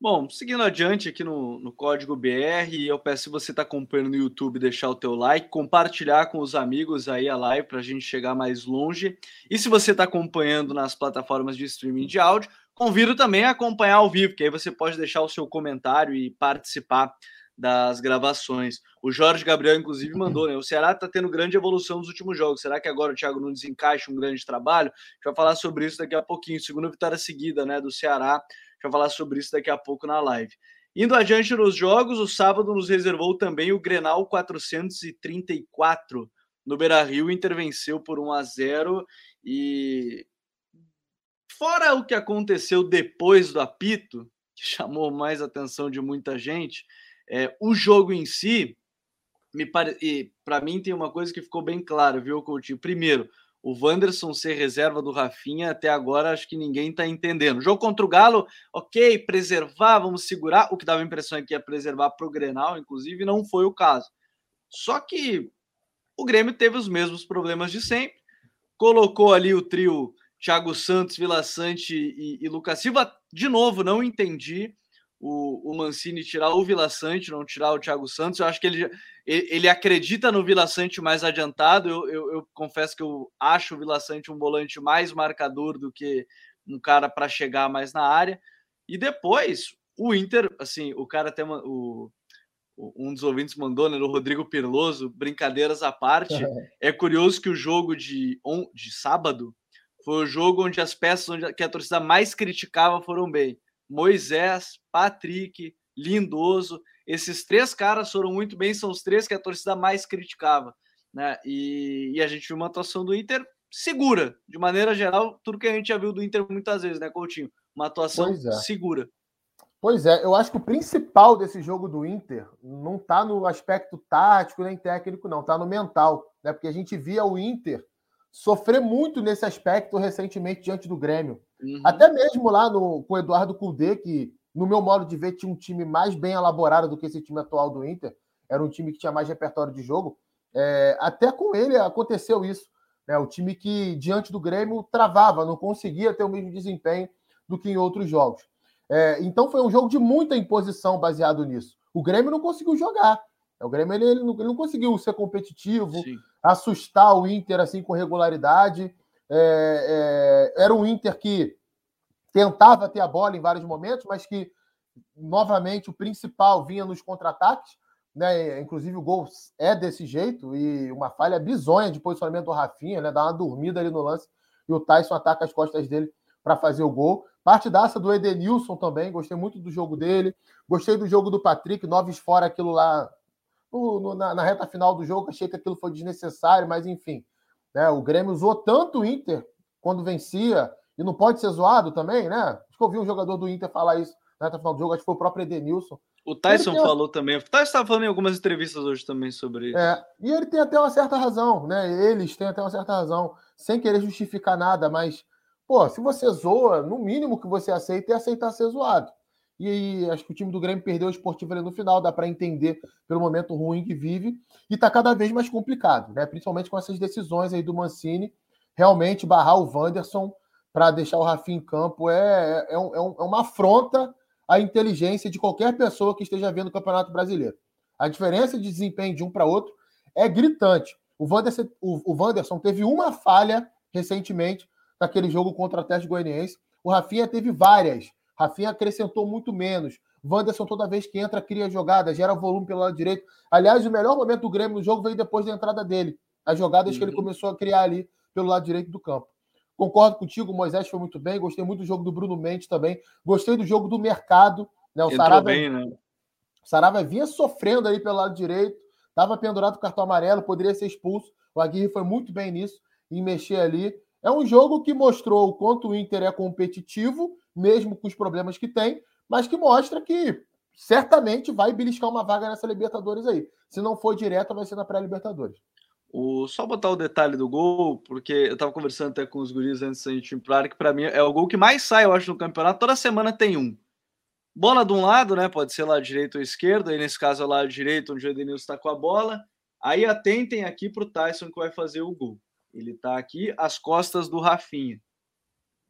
Bom, seguindo adiante aqui no, no código BR, eu peço se você está acompanhando no YouTube, deixar o teu like, compartilhar com os amigos aí a live para a gente chegar mais longe. E se você está acompanhando nas plataformas de streaming de áudio, convido também a acompanhar ao vivo, que aí você pode deixar o seu comentário e participar das gravações. O Jorge Gabriel, inclusive, mandou, né? O Ceará está tendo grande evolução nos últimos jogos. Será que agora o Thiago Nunes encaixa um grande trabalho? A gente vai falar sobre isso daqui a pouquinho. Segunda vitória seguida, né, do Ceará gente vai falar sobre isso daqui a pouco na live. Indo adiante nos jogos, o sábado nos reservou também o Grenal 434 no Beira Rio, intervenceu por 1 a 0 e fora o que aconteceu depois do apito, que chamou mais atenção de muita gente, é, o jogo em si, me pare... para mim tem uma coisa que ficou bem clara, viu, Coutinho? Primeiro, o Wanderson ser reserva do Rafinha, até agora acho que ninguém está entendendo. Jogo contra o Galo, ok, preservar, vamos segurar. O que dava a impressão é que ia preservar para o Grenal, inclusive, não foi o caso. Só que o Grêmio teve os mesmos problemas de sempre. Colocou ali o trio Thiago Santos, Vila Sante e, e Lucas Silva. De novo, não entendi o, o Mancini tirar o Vila Sante, não tirar o Thiago Santos. Eu acho que ele, ele acredita no Vila Sante mais adiantado. Eu, eu, eu confesso que eu acho o Vila Sante um volante mais marcador do que um cara para chegar mais na área. E depois, o Inter, assim, o cara até o, um dos ouvintes mandou, né, no Rodrigo Perloso, brincadeiras à parte. É curioso que o jogo de, de sábado foi o jogo onde as peças onde, que a torcida mais criticava foram bem. Moisés, Patrick, Lindoso, esses três caras foram muito bem, são os três que a torcida mais criticava. Né? E, e a gente viu uma atuação do Inter segura, de maneira geral, tudo que a gente já viu do Inter muitas vezes, né, Coutinho? Uma atuação é. segura. Pois é, eu acho que o principal desse jogo do Inter não está no aspecto tático nem técnico, não, está no mental, né? Porque a gente via o Inter sofrer muito nesse aspecto recentemente diante do Grêmio. Uhum. Até mesmo lá no, com o Eduardo Cudê, que, no meu modo de ver, tinha um time mais bem elaborado do que esse time atual do Inter. Era um time que tinha mais repertório de jogo. É, até com ele aconteceu isso. Né? O time que, diante do Grêmio, travava, não conseguia ter o mesmo desempenho do que em outros jogos. É, então foi um jogo de muita imposição baseado nisso. O Grêmio não conseguiu jogar. O Grêmio ele, ele, não, ele não, conseguiu ser competitivo, Sim. assustar o Inter assim com regularidade. É, é, era um Inter que tentava ter a bola em vários momentos, mas que novamente o principal vinha nos contra-ataques. Né? Inclusive o gol é desse jeito e uma falha bizonha de posicionamento do Rafinha, né? Dá uma dormida ali no lance e o Tyson ataca as costas dele para fazer o gol. Partidaça do Edenilson também, gostei muito do jogo dele. Gostei do jogo do Patrick, noves fora aquilo lá no, no, na, na, reta final do jogo. Achei que aquilo foi desnecessário, mas enfim. Né? O Grêmio usou tanto o Inter quando vencia, e não pode ser zoado também, né? Acho que eu vi um jogador do Inter falar isso na reta final do jogo, acho que foi o próprio Edenilson. O Tyson tem... falou também. O Tyson estava falando em algumas entrevistas hoje também sobre isso. É, e ele tem até uma certa razão, né? Eles têm até uma certa razão, sem querer justificar nada, mas, pô, se você zoa, no mínimo que você aceita é aceitar ser zoado. E acho que o time do Grêmio perdeu o esportivo ali no final, dá para entender pelo momento ruim que vive, e está cada vez mais complicado, né? Principalmente com essas decisões aí do Mancini, realmente barrar o Wanderson para deixar o Rafinha em campo é, é, é, um, é uma afronta à inteligência de qualquer pessoa que esteja vendo o Campeonato Brasileiro. A diferença de desempenho de um para outro é gritante. O Wanderson, o, o Wanderson teve uma falha recentemente naquele jogo contra o Atlético Goianiense. O Rafinha teve várias. Rafinha acrescentou muito menos. Wanderson, toda vez que entra, cria jogada, gera volume pelo lado direito. Aliás, o melhor momento do Grêmio no jogo veio depois da entrada dele. As jogadas uhum. que ele uhum. começou a criar ali pelo lado direito do campo. Concordo contigo, o Moisés foi muito bem. Gostei muito do jogo do Bruno Mendes também. Gostei do jogo do mercado. Né? O Sarava, bem, né? O Sarava vinha sofrendo ali pelo lado direito, estava pendurado com cartão amarelo, poderia ser expulso. O Aguirre foi muito bem nisso, em mexer ali. É um jogo que mostrou o quanto o Inter é competitivo, mesmo com os problemas que tem, mas que mostra que certamente vai beliscar uma vaga nessa Libertadores aí. Se não for direta, vai ser na pré-Libertadores. O, só botar o detalhe do gol, porque eu tava conversando até com os guris antes da gente ir que para mim é o gol que mais sai, eu acho, no campeonato. Toda semana tem um. Bola de um lado, né? Pode ser lado direito ou esquerdo, aí nesse caso é lado direito, onde o Edenilson está com a bola. Aí atentem aqui pro Tyson que vai fazer o gol. Ele tá aqui às costas do Rafinha.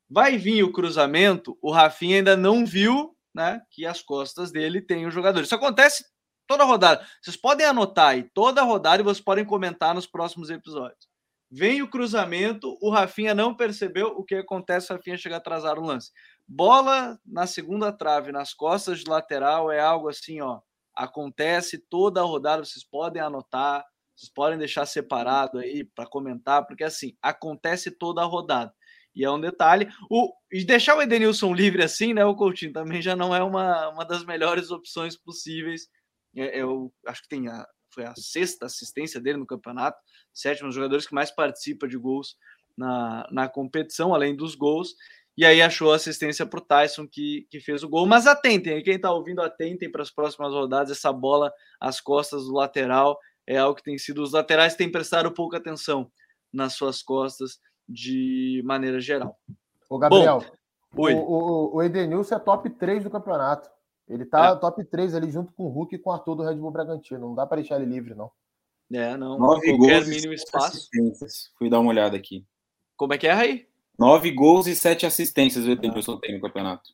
Vai vir o cruzamento, o Rafinha ainda não viu, né? Que as costas dele tem o jogador. Isso acontece toda rodada. Vocês podem anotar aí toda rodada e vocês podem comentar nos próximos episódios. Vem o cruzamento, o Rafinha não percebeu o que acontece, o Rafinha chega atrasado no lance. Bola na segunda trave, nas costas de lateral, é algo assim, ó. Acontece toda a rodada, vocês podem anotar, vocês podem deixar separado aí para comentar, porque assim, acontece toda a rodada. E é um detalhe. O, e deixar o Edenilson livre assim, né, o Coutinho, também já não é uma, uma das melhores opções possíveis é, eu acho que tem a, foi a sexta assistência dele no campeonato, sétimo dos jogadores que mais participa de gols na, na competição, além dos gols. E aí achou assistência para o Tyson, que, que fez o gol. Mas atentem, quem está ouvindo, atentem para as próximas rodadas. Essa bola às costas do lateral é algo que tem sido. Os laterais têm prestado pouca atenção nas suas costas de maneira geral. Ô, Gabriel, Bom, o, o, o Edenilson é top 3 do campeonato. Ele tá é. top 3 ali junto com o Hulk e com o Arthur do Red Bull Bragantino. Não dá para deixar ele livre, não. É, não. Nove gols mínimo espaço. Fui dar uma olhada aqui. Como é que é, Raí? Nove gols e sete assistências o Edenilson tem no campeonato.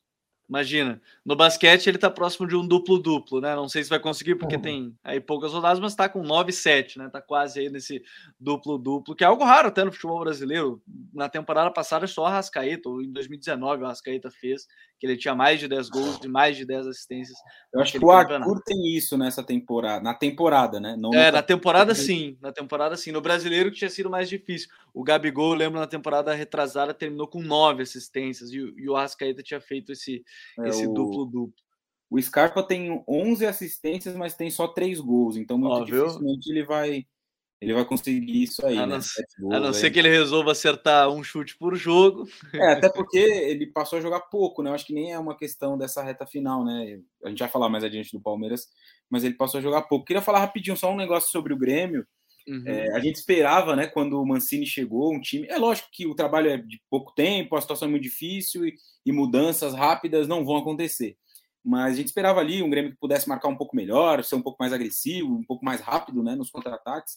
Imagina, no basquete ele tá próximo de um duplo-duplo, né? Não sei se vai conseguir, porque uhum. tem aí poucas rodadas, mas tá com 9-7, né? Tá quase aí nesse duplo-duplo, que é algo raro até no futebol brasileiro. Na temporada passada, só a Rascaeta, ou em 2019, a Rascaeta fez, que ele tinha mais de 10 gols e mais de 10 assistências. Eu acho que o Arthur tem isso nessa temporada, na temporada, né? Não é, na temporada sim, na temporada sim. No brasileiro que tinha sido mais difícil. O Gabigol, eu lembro, na temporada retrasada, terminou com 9 assistências, e, e o Rascaeta tinha feito esse é, esse duplo-duplo. O, Scarpa tem 11 assistências, mas tem só 3 gols, então muito Ó, dificilmente ele vai ele vai conseguir isso aí. A não, né? a não ser que ele resolva acertar um chute por jogo. É, até porque ele passou a jogar pouco, né? Eu acho que nem é uma questão dessa reta final, né? A gente vai falar mais adiante do Palmeiras, mas ele passou a jogar pouco. Queria falar rapidinho só um negócio sobre o Grêmio. Uhum. É, a gente esperava, né, quando o Mancini chegou, um time. É lógico que o trabalho é de pouco tempo, a situação é muito difícil e, e mudanças rápidas não vão acontecer. Mas a gente esperava ali um Grêmio que pudesse marcar um pouco melhor, ser um pouco mais agressivo, um pouco mais rápido né, nos contra-ataques.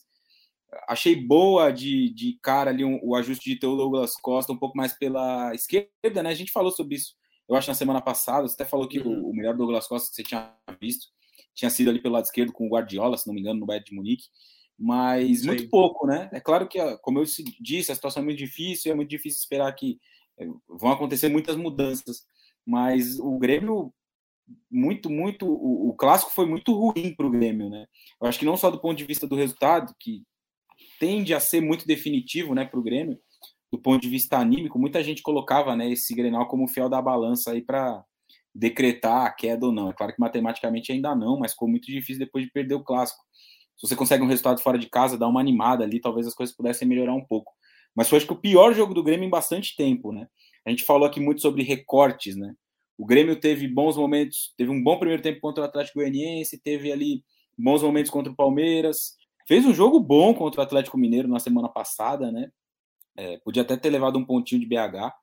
Achei boa de, de cara ali um, o ajuste de Douglas Costa um pouco mais pela esquerda, né? A gente falou sobre isso, eu acho, na semana passada. Você até falou que uhum. o, o melhor Douglas Costa que você tinha visto tinha sido ali pelo lado esquerdo com o Guardiola, se não me engano, no Bayern de Munique mas Sim. muito pouco, né? É claro que, como eu disse, a situação é muito difícil, é muito difícil esperar que eh, vão acontecer muitas mudanças, mas o Grêmio, muito, muito, o, o clássico foi muito ruim para o Grêmio, né? Eu acho que não só do ponto de vista do resultado, que tende a ser muito definitivo, né, para o Grêmio, do ponto de vista anímico, muita gente colocava, né, esse Grenal como fiel da balança aí para decretar a queda ou não. É claro que matematicamente ainda não, mas ficou muito difícil depois de perder o clássico se você consegue um resultado fora de casa, dá uma animada ali, talvez as coisas pudessem melhorar um pouco. Mas foi acho que o pior jogo do Grêmio em bastante tempo, né? A gente falou aqui muito sobre recortes, né? O Grêmio teve bons momentos, teve um bom primeiro tempo contra o Atlético Goianiense, teve ali bons momentos contra o Palmeiras, fez um jogo bom contra o Atlético Mineiro na semana passada, né? É, podia até ter levado um pontinho de BH.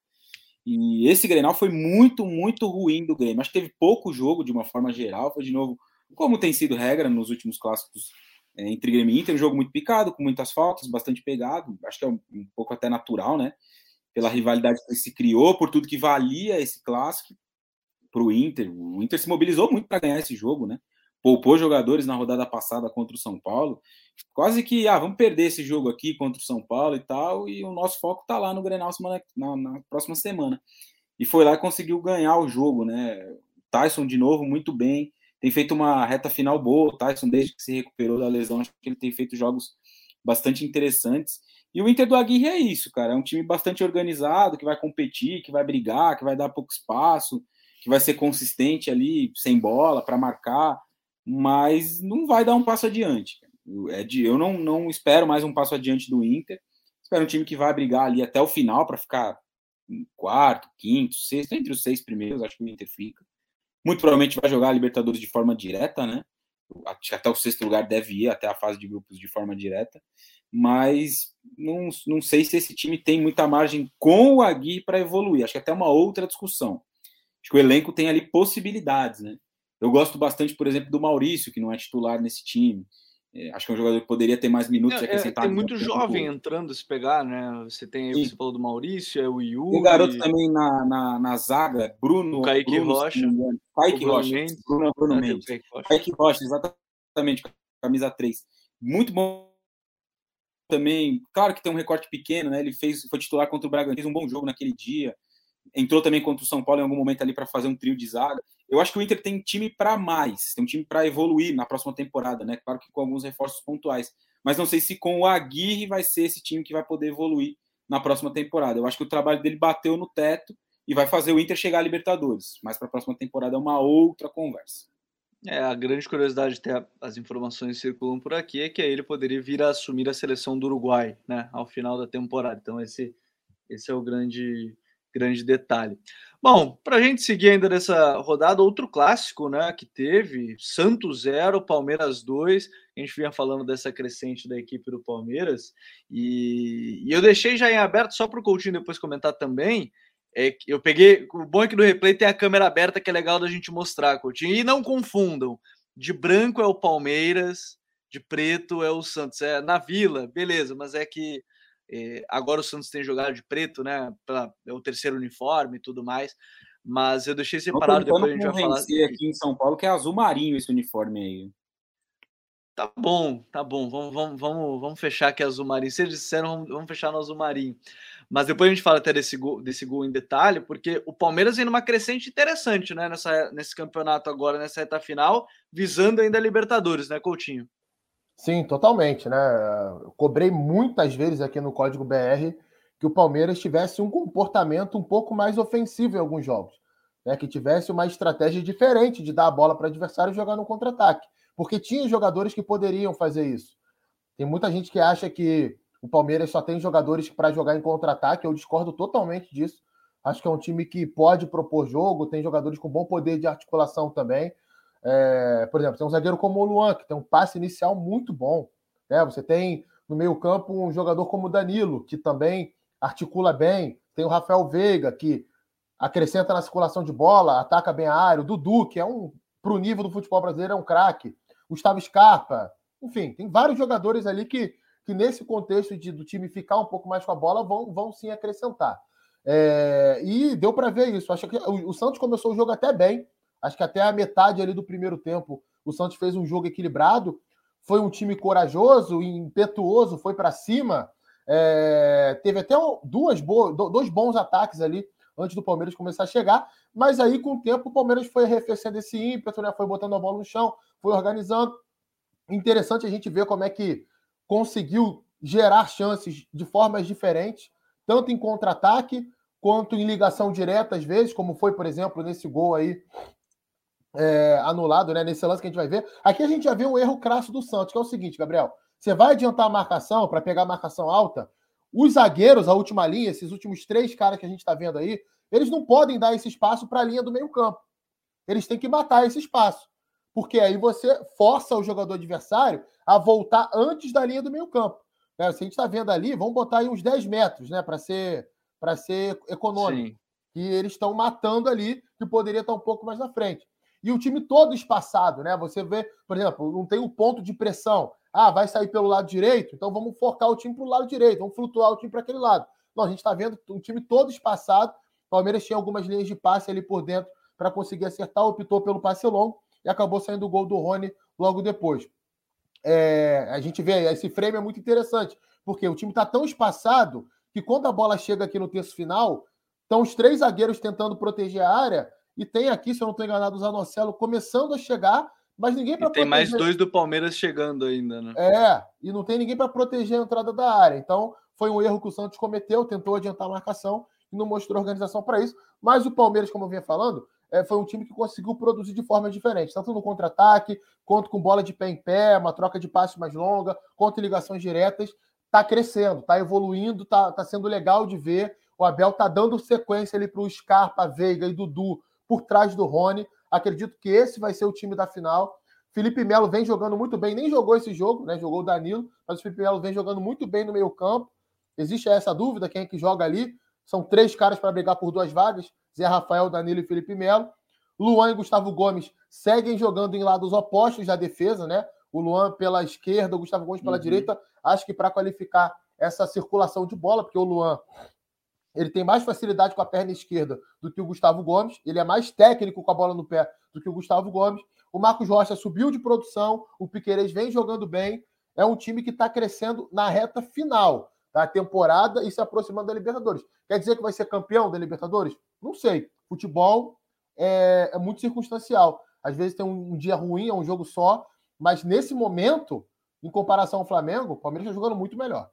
E esse Grenal foi muito, muito ruim do Grêmio. Acho que teve pouco jogo de uma forma geral. Foi de novo, como tem sido regra nos últimos clássicos é, entre Grêmio e Inter, um jogo muito picado, com muitas faltas, bastante pegado, acho que é um, um pouco até natural, né? Pela rivalidade que se criou, por tudo que valia esse clássico para o Inter. O Inter se mobilizou muito para ganhar esse jogo, né? Poupou jogadores na rodada passada contra o São Paulo. Quase que, ah, vamos perder esse jogo aqui contra o São Paulo e tal, e o nosso foco está lá no Grenal semana, na, na próxima semana. E foi lá e conseguiu ganhar o jogo, né? Tyson de novo muito bem, tem feito uma reta final boa. O Tyson, desde que se recuperou da lesão, acho que ele tem feito jogos bastante interessantes. E o Inter do Aguirre é isso, cara. É um time bastante organizado, que vai competir, que vai brigar, que vai dar pouco espaço, que vai ser consistente ali, sem bola, para marcar, mas não vai dar um passo adiante. É eu não, não espero mais um passo adiante do Inter. Espero um time que vai brigar ali até o final para ficar quarto, quinto, sexto, entre os seis primeiros, acho que o Inter fica. Muito provavelmente vai jogar a Libertadores de forma direta, né? Até o sexto lugar deve ir até a fase de grupos de forma direta. Mas não, não sei se esse time tem muita margem com o Aguirre para evoluir. Acho que até uma outra discussão. Acho que o elenco tem ali possibilidades, né? Eu gosto bastante, por exemplo, do Maurício, que não é titular nesse time. É, acho que é um jogador que poderia ter mais minutos é, é, Tem muito jovem entrando se pegar, né? Você tem aí, você falou do Maurício, é o Yuri. O garoto também na, na, na zaga, Bruno. O Kaique Bruno, Rocha. Kaique Rocha. Mendes, Bruno, Bruno Mendes. Kaique Rocha. Kaique Rocha, exatamente, camisa 3. Muito bom também. Claro que tem um recorte pequeno, né? Ele fez, foi titular contra o Bragantino, fez um bom jogo naquele dia entrou também contra o São Paulo em algum momento ali para fazer um trio de zaga. Eu acho que o Inter tem time para mais, tem um time para evoluir na próxima temporada, né? Claro que com alguns reforços pontuais. Mas não sei se com o Aguirre vai ser esse time que vai poder evoluir na próxima temporada. Eu acho que o trabalho dele bateu no teto e vai fazer o Inter chegar à Libertadores. Mas para a próxima temporada é uma outra conversa. É, a grande curiosidade de ter as informações circulam por aqui é que ele poderia vir a assumir a seleção do Uruguai, né, ao final da temporada. Então esse esse é o grande grande detalhe. Bom, para a gente seguir ainda nessa rodada, outro clássico, né, que teve, Santos 0, Palmeiras 2, a gente vinha falando dessa crescente da equipe do Palmeiras, e, e eu deixei já em aberto só para o Coutinho depois comentar também, é eu peguei, o bom é que no replay tem a câmera aberta que é legal da gente mostrar, Coutinho, e não confundam, de branco é o Palmeiras, de preto é o Santos, é na Vila, beleza, mas é que agora o Santos tem jogado de preto, né? Pra, é o terceiro uniforme e tudo mais. Mas eu deixei separado, depois a gente vai falar. aqui em São Paulo, que é azul marinho esse uniforme aí. Tá bom, tá bom. Vamos, vamos, vamos, vamos fechar aqui azul marinho. Vocês disseram, vamos, vamos fechar no azul marinho. Mas depois a gente fala até desse gol, desse gol em detalhe, porque o Palmeiras vem numa crescente interessante, né? Nessa, nesse campeonato agora, nessa reta final, visando ainda a Libertadores, né, Coutinho? Sim, totalmente, né? Eu cobrei muitas vezes aqui no Código BR que o Palmeiras tivesse um comportamento um pouco mais ofensivo em alguns jogos, né? Que tivesse uma estratégia diferente de dar a bola para o adversário e jogar no contra-ataque, porque tinha jogadores que poderiam fazer isso. Tem muita gente que acha que o Palmeiras só tem jogadores para jogar em contra-ataque. Eu discordo totalmente disso. Acho que é um time que pode propor jogo, tem jogadores com bom poder de articulação também. É, por exemplo, tem um zagueiro como o Luan, que tem um passe inicial muito bom. Né? Você tem no meio-campo um jogador como o Danilo, que também articula bem. Tem o Rafael Veiga, que acrescenta na circulação de bola, ataca bem a área. O Dudu, que é um, para o nível do futebol brasileiro, é um craque. Gustavo Scarpa. Enfim, tem vários jogadores ali que que nesse contexto de, do time ficar um pouco mais com a bola, vão, vão sim acrescentar. É, e deu para ver isso. Acho que o, o, Santos começou o jogo até bem. Acho que até a metade ali do primeiro tempo, o Santos fez um jogo equilibrado. Foi um time corajoso, impetuoso, foi para cima. É, teve até duas boas, dois bons ataques ali antes do Palmeiras começar a chegar. Mas aí, com o tempo, o Palmeiras foi arrefecendo esse ímpeto, né? foi botando a bola no chão, foi organizando. Interessante a gente ver como é que conseguiu gerar chances de formas diferentes, tanto em contra-ataque quanto em ligação direta, às vezes, como foi, por exemplo, nesse gol aí é, anulado, né? Nesse lance que a gente vai ver. Aqui a gente já vê um erro crasso do Santos, que é o seguinte, Gabriel. Você vai adiantar a marcação para pegar a marcação alta. Os zagueiros, a última linha, esses últimos três caras que a gente está vendo aí, eles não podem dar esse espaço para a linha do meio-campo. Eles têm que matar esse espaço. Porque aí você força o jogador adversário a voltar antes da linha do meio campo. Né? Se a gente está vendo ali, vamos botar aí uns 10 metros, né? Para ser, ser econômico. Sim. E eles estão matando ali, que poderia estar um pouco mais na frente. E o time todo espaçado, né? Você vê, por exemplo, não tem o um ponto de pressão. Ah, vai sair pelo lado direito, então vamos focar o time para o lado direito, vamos flutuar o time para aquele lado. Não, a gente está vendo um time todo espaçado. O Palmeiras tinha algumas linhas de passe ali por dentro para conseguir acertar, optou pelo passe longo e acabou saindo o gol do Rony logo depois é, a gente vê esse frame é muito interessante, porque o time está tão espaçado que quando a bola chega aqui no terço final, estão os três zagueiros tentando proteger a área, e tem aqui, se eu não estou enganado, o Zanocelo começando a chegar, mas ninguém para proteger. Tem mais dois do Palmeiras chegando ainda, né? É, e não tem ninguém para proteger a entrada da área. Então, foi um erro que o Santos cometeu, tentou adiantar a marcação e não mostrou organização para isso. Mas o Palmeiras, como eu vinha falando, é, foi um time que conseguiu produzir de forma diferente, tanto no contra-ataque, quanto com bola de pé em pé, uma troca de passe mais longa, quanto ligações diretas. Está crescendo, está evoluindo, está tá sendo legal de ver. O Abel está dando sequência ali para o Scarpa, Veiga e Dudu por trás do Rony. Acredito que esse vai ser o time da final. Felipe Melo vem jogando muito bem, nem jogou esse jogo, né? Jogou o Danilo, mas o Felipe Melo vem jogando muito bem no meio-campo. Existe essa dúvida, quem é que joga ali? São três caras para brigar por duas vagas: Zé Rafael, Danilo e Felipe Melo. Luan e Gustavo Gomes seguem jogando em lados opostos da defesa, né? O Luan pela esquerda, o Gustavo Gomes pela uhum. direita. Acho que para qualificar essa circulação de bola, porque o Luan ele tem mais facilidade com a perna esquerda do que o Gustavo Gomes, ele é mais técnico com a bola no pé do que o Gustavo Gomes. O Marcos Rocha subiu de produção, o Piqueires vem jogando bem. É um time que está crescendo na reta final da temporada e se aproximando da Libertadores. Quer dizer que vai ser campeão da Libertadores? Não sei. Futebol é, é muito circunstancial. Às vezes tem um, um, dia ruim, é um jogo só, mas nesse momento, em comparação ao Flamengo, o Palmeiras está jogando muito melhor.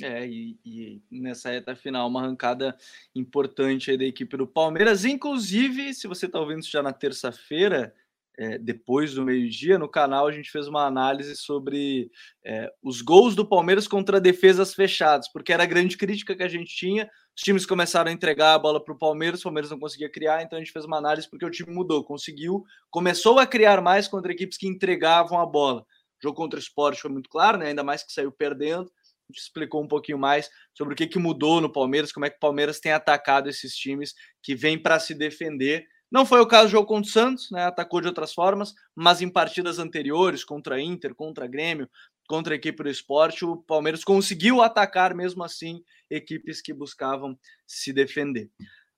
É, e, e, nessa reta final, uma arrancada importante aí da equipe do Palmeiras. Inclusive, se você está ouvindo isso já na terça-feira, é, depois do meio-dia, no canal a gente fez uma análise sobre é, os gols do Palmeiras contra defesas fechadas, porque era a grande crítica que a gente tinha. Os times começaram a entregar a bola para o Palmeiras, o Palmeiras não conseguia criar, então a gente fez uma análise porque o time mudou, conseguiu, começou a criar mais contra equipes que entregavam a bola. O jogo contra o esporte foi muito claro, né? ainda mais que saiu perdendo. Explicou um pouquinho mais sobre o que, que mudou no Palmeiras, como é que o Palmeiras tem atacado esses times que vêm para se defender não foi o caso do jogo contra o Santos, né? Atacou de outras formas, mas em partidas anteriores, contra Inter, contra Grêmio, contra a equipe do esporte, o Palmeiras conseguiu atacar mesmo assim equipes que buscavam se defender.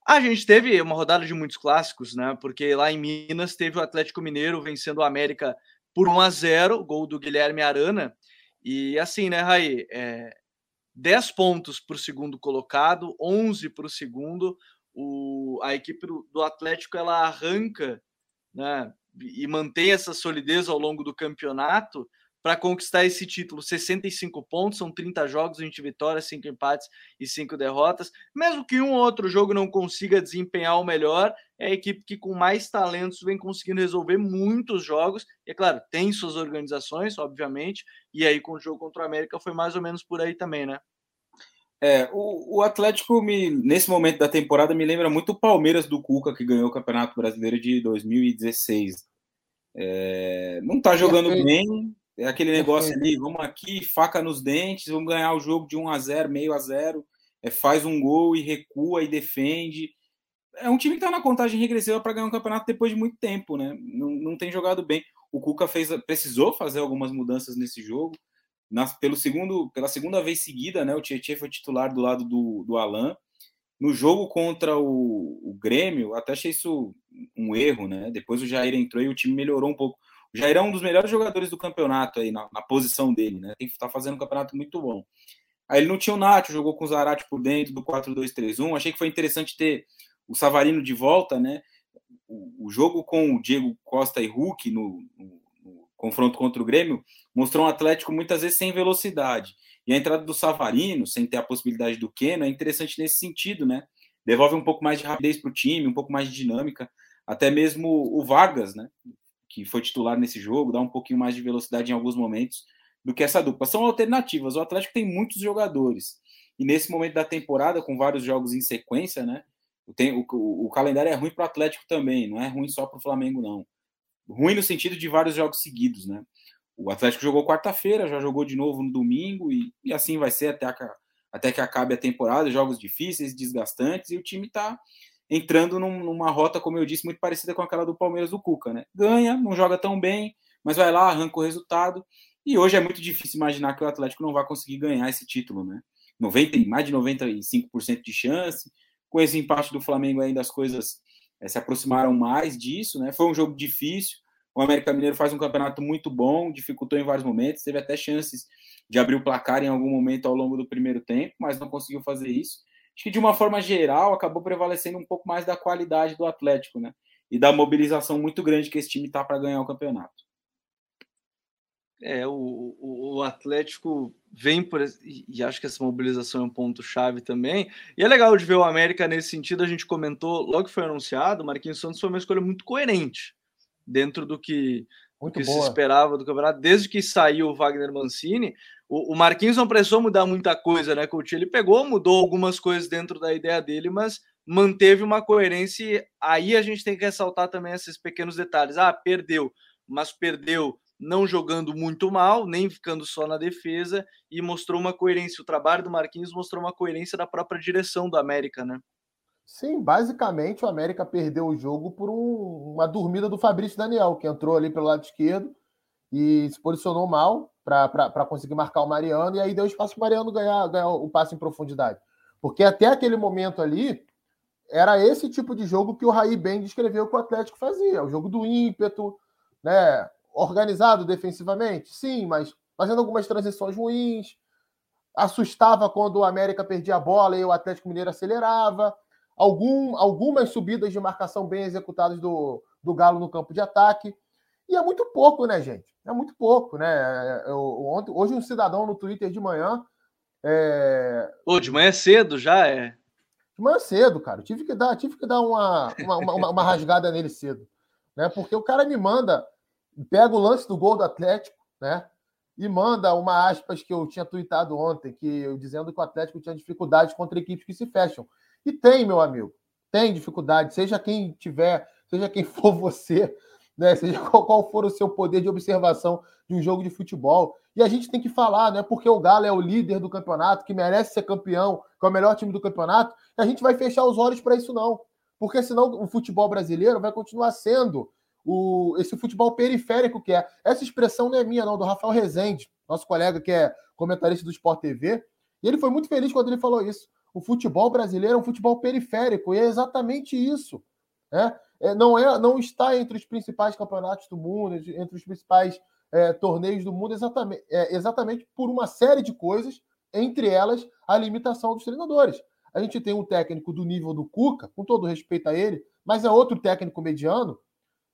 A gente teve uma rodada de muitos clássicos, né? Porque lá em Minas teve o Atlético Mineiro vencendo o América por 1 a 0 gol do Guilherme Arana. E assim, né, Raí? É, 10 pontos para o segundo colocado, 11 para o segundo. A equipe do, do Atlético ela arranca né, e mantém essa solidez ao longo do campeonato para conquistar esse título. 65 pontos, são 30 jogos, 20 vitórias, 5 empates e 5 derrotas. Mesmo que um ou outro jogo não consiga desempenhar o melhor, é a equipe que com mais talentos vem conseguindo resolver muitos jogos. E é claro, tem suas organizações, obviamente, e aí com o jogo contra o América foi mais ou menos por aí também, né? É, o, o Atlético, me, nesse momento da temporada, me lembra muito o Palmeiras do Cuca, que ganhou o Campeonato Brasileiro de 2016. É, não tá jogando bem, é aquele negócio ali, vamos aqui, faca nos dentes, vamos ganhar o jogo de 1 a 0 meio a 0 é, faz um gol e recua e defende. É um time que está na contagem regressiva para ganhar um campeonato depois de muito tempo, né? Não, não tem jogado bem. O Cuca fez, precisou fazer algumas mudanças nesse jogo. Na, pelo segundo, pela segunda vez seguida, né? O Tietchan foi titular do lado do, do Alan. No jogo contra o, o Grêmio, até achei isso um erro, né? Depois o Jair entrou e o time melhorou um pouco. O Jair é um dos melhores jogadores do campeonato aí, na, na posição dele, né? Tem tá fazendo um campeonato muito bom. Aí ele não tinha o Nacho, jogou com o Zarate por dentro do 4-2-3-1. Achei que foi interessante ter o Savarino de volta, né? O, o jogo com o Diego Costa e Hulk no, no, no, confronto contra o Grêmio mostrou um Atlético muitas vezes sem velocidade. E a entrada do Savarino, sem ter a possibilidade do Keno, é interessante nesse sentido, né? Devolve um pouco mais de rapidez para o time, um pouco mais de dinâmica. Até mesmo o Vargas, né? Que foi titular nesse jogo, dá um pouquinho mais de velocidade em alguns momentos do que essa dupla. São alternativas. O Atlético tem muitos jogadores. E nesse momento da temporada, com vários jogos em sequência, né? Tem, o, o, o calendário é ruim para o Atlético também, não é ruim só para o Flamengo, não. Ruim no sentido de vários jogos seguidos, né? O Atlético jogou quarta-feira, já jogou de novo no domingo, e, e assim vai ser até, a, até que acabe a temporada, jogos difíceis, desgastantes, e o time está entrando num, numa rota, como eu disse, muito parecida com aquela do Palmeiras do Cuca, né? Ganha, não joga tão bem, mas vai lá, arranca o resultado. E hoje é muito difícil imaginar que o Atlético não vai conseguir ganhar esse título, né? 90, mais de 95% de chance. Com esse empate do Flamengo ainda as coisas é, se aproximaram mais disso, né? Foi um jogo difícil. O América Mineiro faz um campeonato muito bom, dificultou em vários momentos, teve até chances de abrir o placar em algum momento ao longo do primeiro tempo, mas não conseguiu fazer isso acho que de uma forma geral acabou prevalecendo um pouco mais da qualidade do Atlético, né? E da mobilização muito grande que esse time está para ganhar o campeonato. É, o, o, o, Atlético vem por. E acho que essa mobilização é um ponto-chave também. E é legal de ver o América nesse sentido. A gente comentou, logo que foi anunciado, o Marquinhos Santos foi uma escolha muito coerente dentro do que, do que se esperava do campeonato. Desde que saiu o Wagner Mancini, o, Marquinhos não precisou mudar muita coisa, né, Coutinho? Ele pegou, mudou algumas coisas dentro da ideia dele, mas manteve uma coerência. Aí a gente tem que ressaltar também esses pequenos detalhes. Ah, perdeu, mas perdeu não jogando muito mal, nem ficando só na defesa, e mostrou uma coerência. O trabalho do Marquinhos mostrou uma coerência da própria direção do América, né? Sim, basicamente o América perdeu o jogo por um, uma dormida do Fabrício Daniel, que entrou ali pelo lado esquerdo e se posicionou mal para conseguir marcar o Mariano, e aí deu espaço para o Mariano ganhar, ganhar o passe em profundidade. Porque até aquele momento ali, era esse tipo de jogo que o Raí bem descreveu que o Atlético fazia. O jogo do ímpeto, né? organizado defensivamente, sim, mas fazendo algumas transições ruins. Assustava quando o América perdia a bola e o Atlético Mineiro acelerava. Algum, algumas subidas de marcação bem executadas do, do Galo no campo de ataque. E é muito pouco, né, gente? É muito pouco, né? Eu, ontem, hoje um cidadão no Twitter de manhã. É... Pô, de manhã cedo já é. De manhã cedo, cara. Eu tive que dar, tive que dar uma, uma, uma, uma rasgada nele cedo. Né? Porque o cara me manda, pega o lance do gol do Atlético, né? E manda uma aspas que eu tinha tweetado ontem, que eu dizendo que o Atlético tinha dificuldade contra equipes que se fecham. E tem, meu amigo, tem dificuldade, seja quem tiver, seja quem for você, né? Seja qual, qual, for o seu poder de observação de um jogo de futebol. E a gente tem que falar, né? Porque o Galo é o líder do campeonato, que merece ser campeão, que é o melhor time do campeonato, e a gente vai fechar os olhos para isso, não. Porque senão o futebol brasileiro vai continuar sendo o, esse futebol periférico que é. Essa expressão não é minha, não, do Rafael Rezende, nosso colega que é comentarista do Sport TV. E ele foi muito feliz quando ele falou isso. O futebol brasileiro é um futebol periférico, e é exatamente isso. Né? É, não, é, não está entre os principais campeonatos do mundo, entre os principais é, torneios do mundo, exatamente, é, exatamente por uma série de coisas, entre elas a limitação dos treinadores. A gente tem um técnico do nível do Cuca, com todo respeito a ele, mas é outro técnico mediano,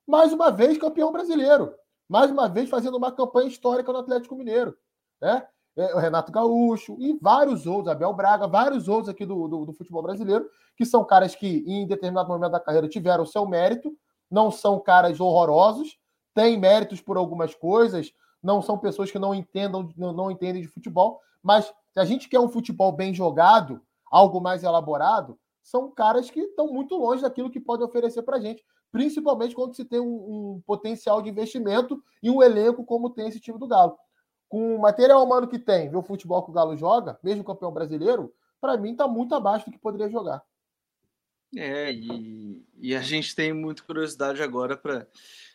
mais uma vez campeão brasileiro, mais uma vez fazendo uma campanha histórica no Atlético Mineiro. Né? É, o Renato Gaúcho e vários outros, Abel Braga, vários outros aqui do, do, do, futebol brasileiro, que são caras que em determinado momento da carreira tiveram o seu mérito, não são caras horrorosos, têm méritos por algumas coisas, não são pessoas que não entendam, não, não entendem de futebol, mas se a gente quer um futebol bem jogado, algo mais elaborado, são caras que estão muito longe daquilo que podem oferecer para a gente, principalmente quando se tem um, um potencial de investimento e um elenco como tem esse time do Galo com o material humano que tem, ver o futebol que o Galo joga, mesmo campeão brasileiro, para mim está muito abaixo do que poderia jogar. É, e, e a gente tem muita curiosidade agora para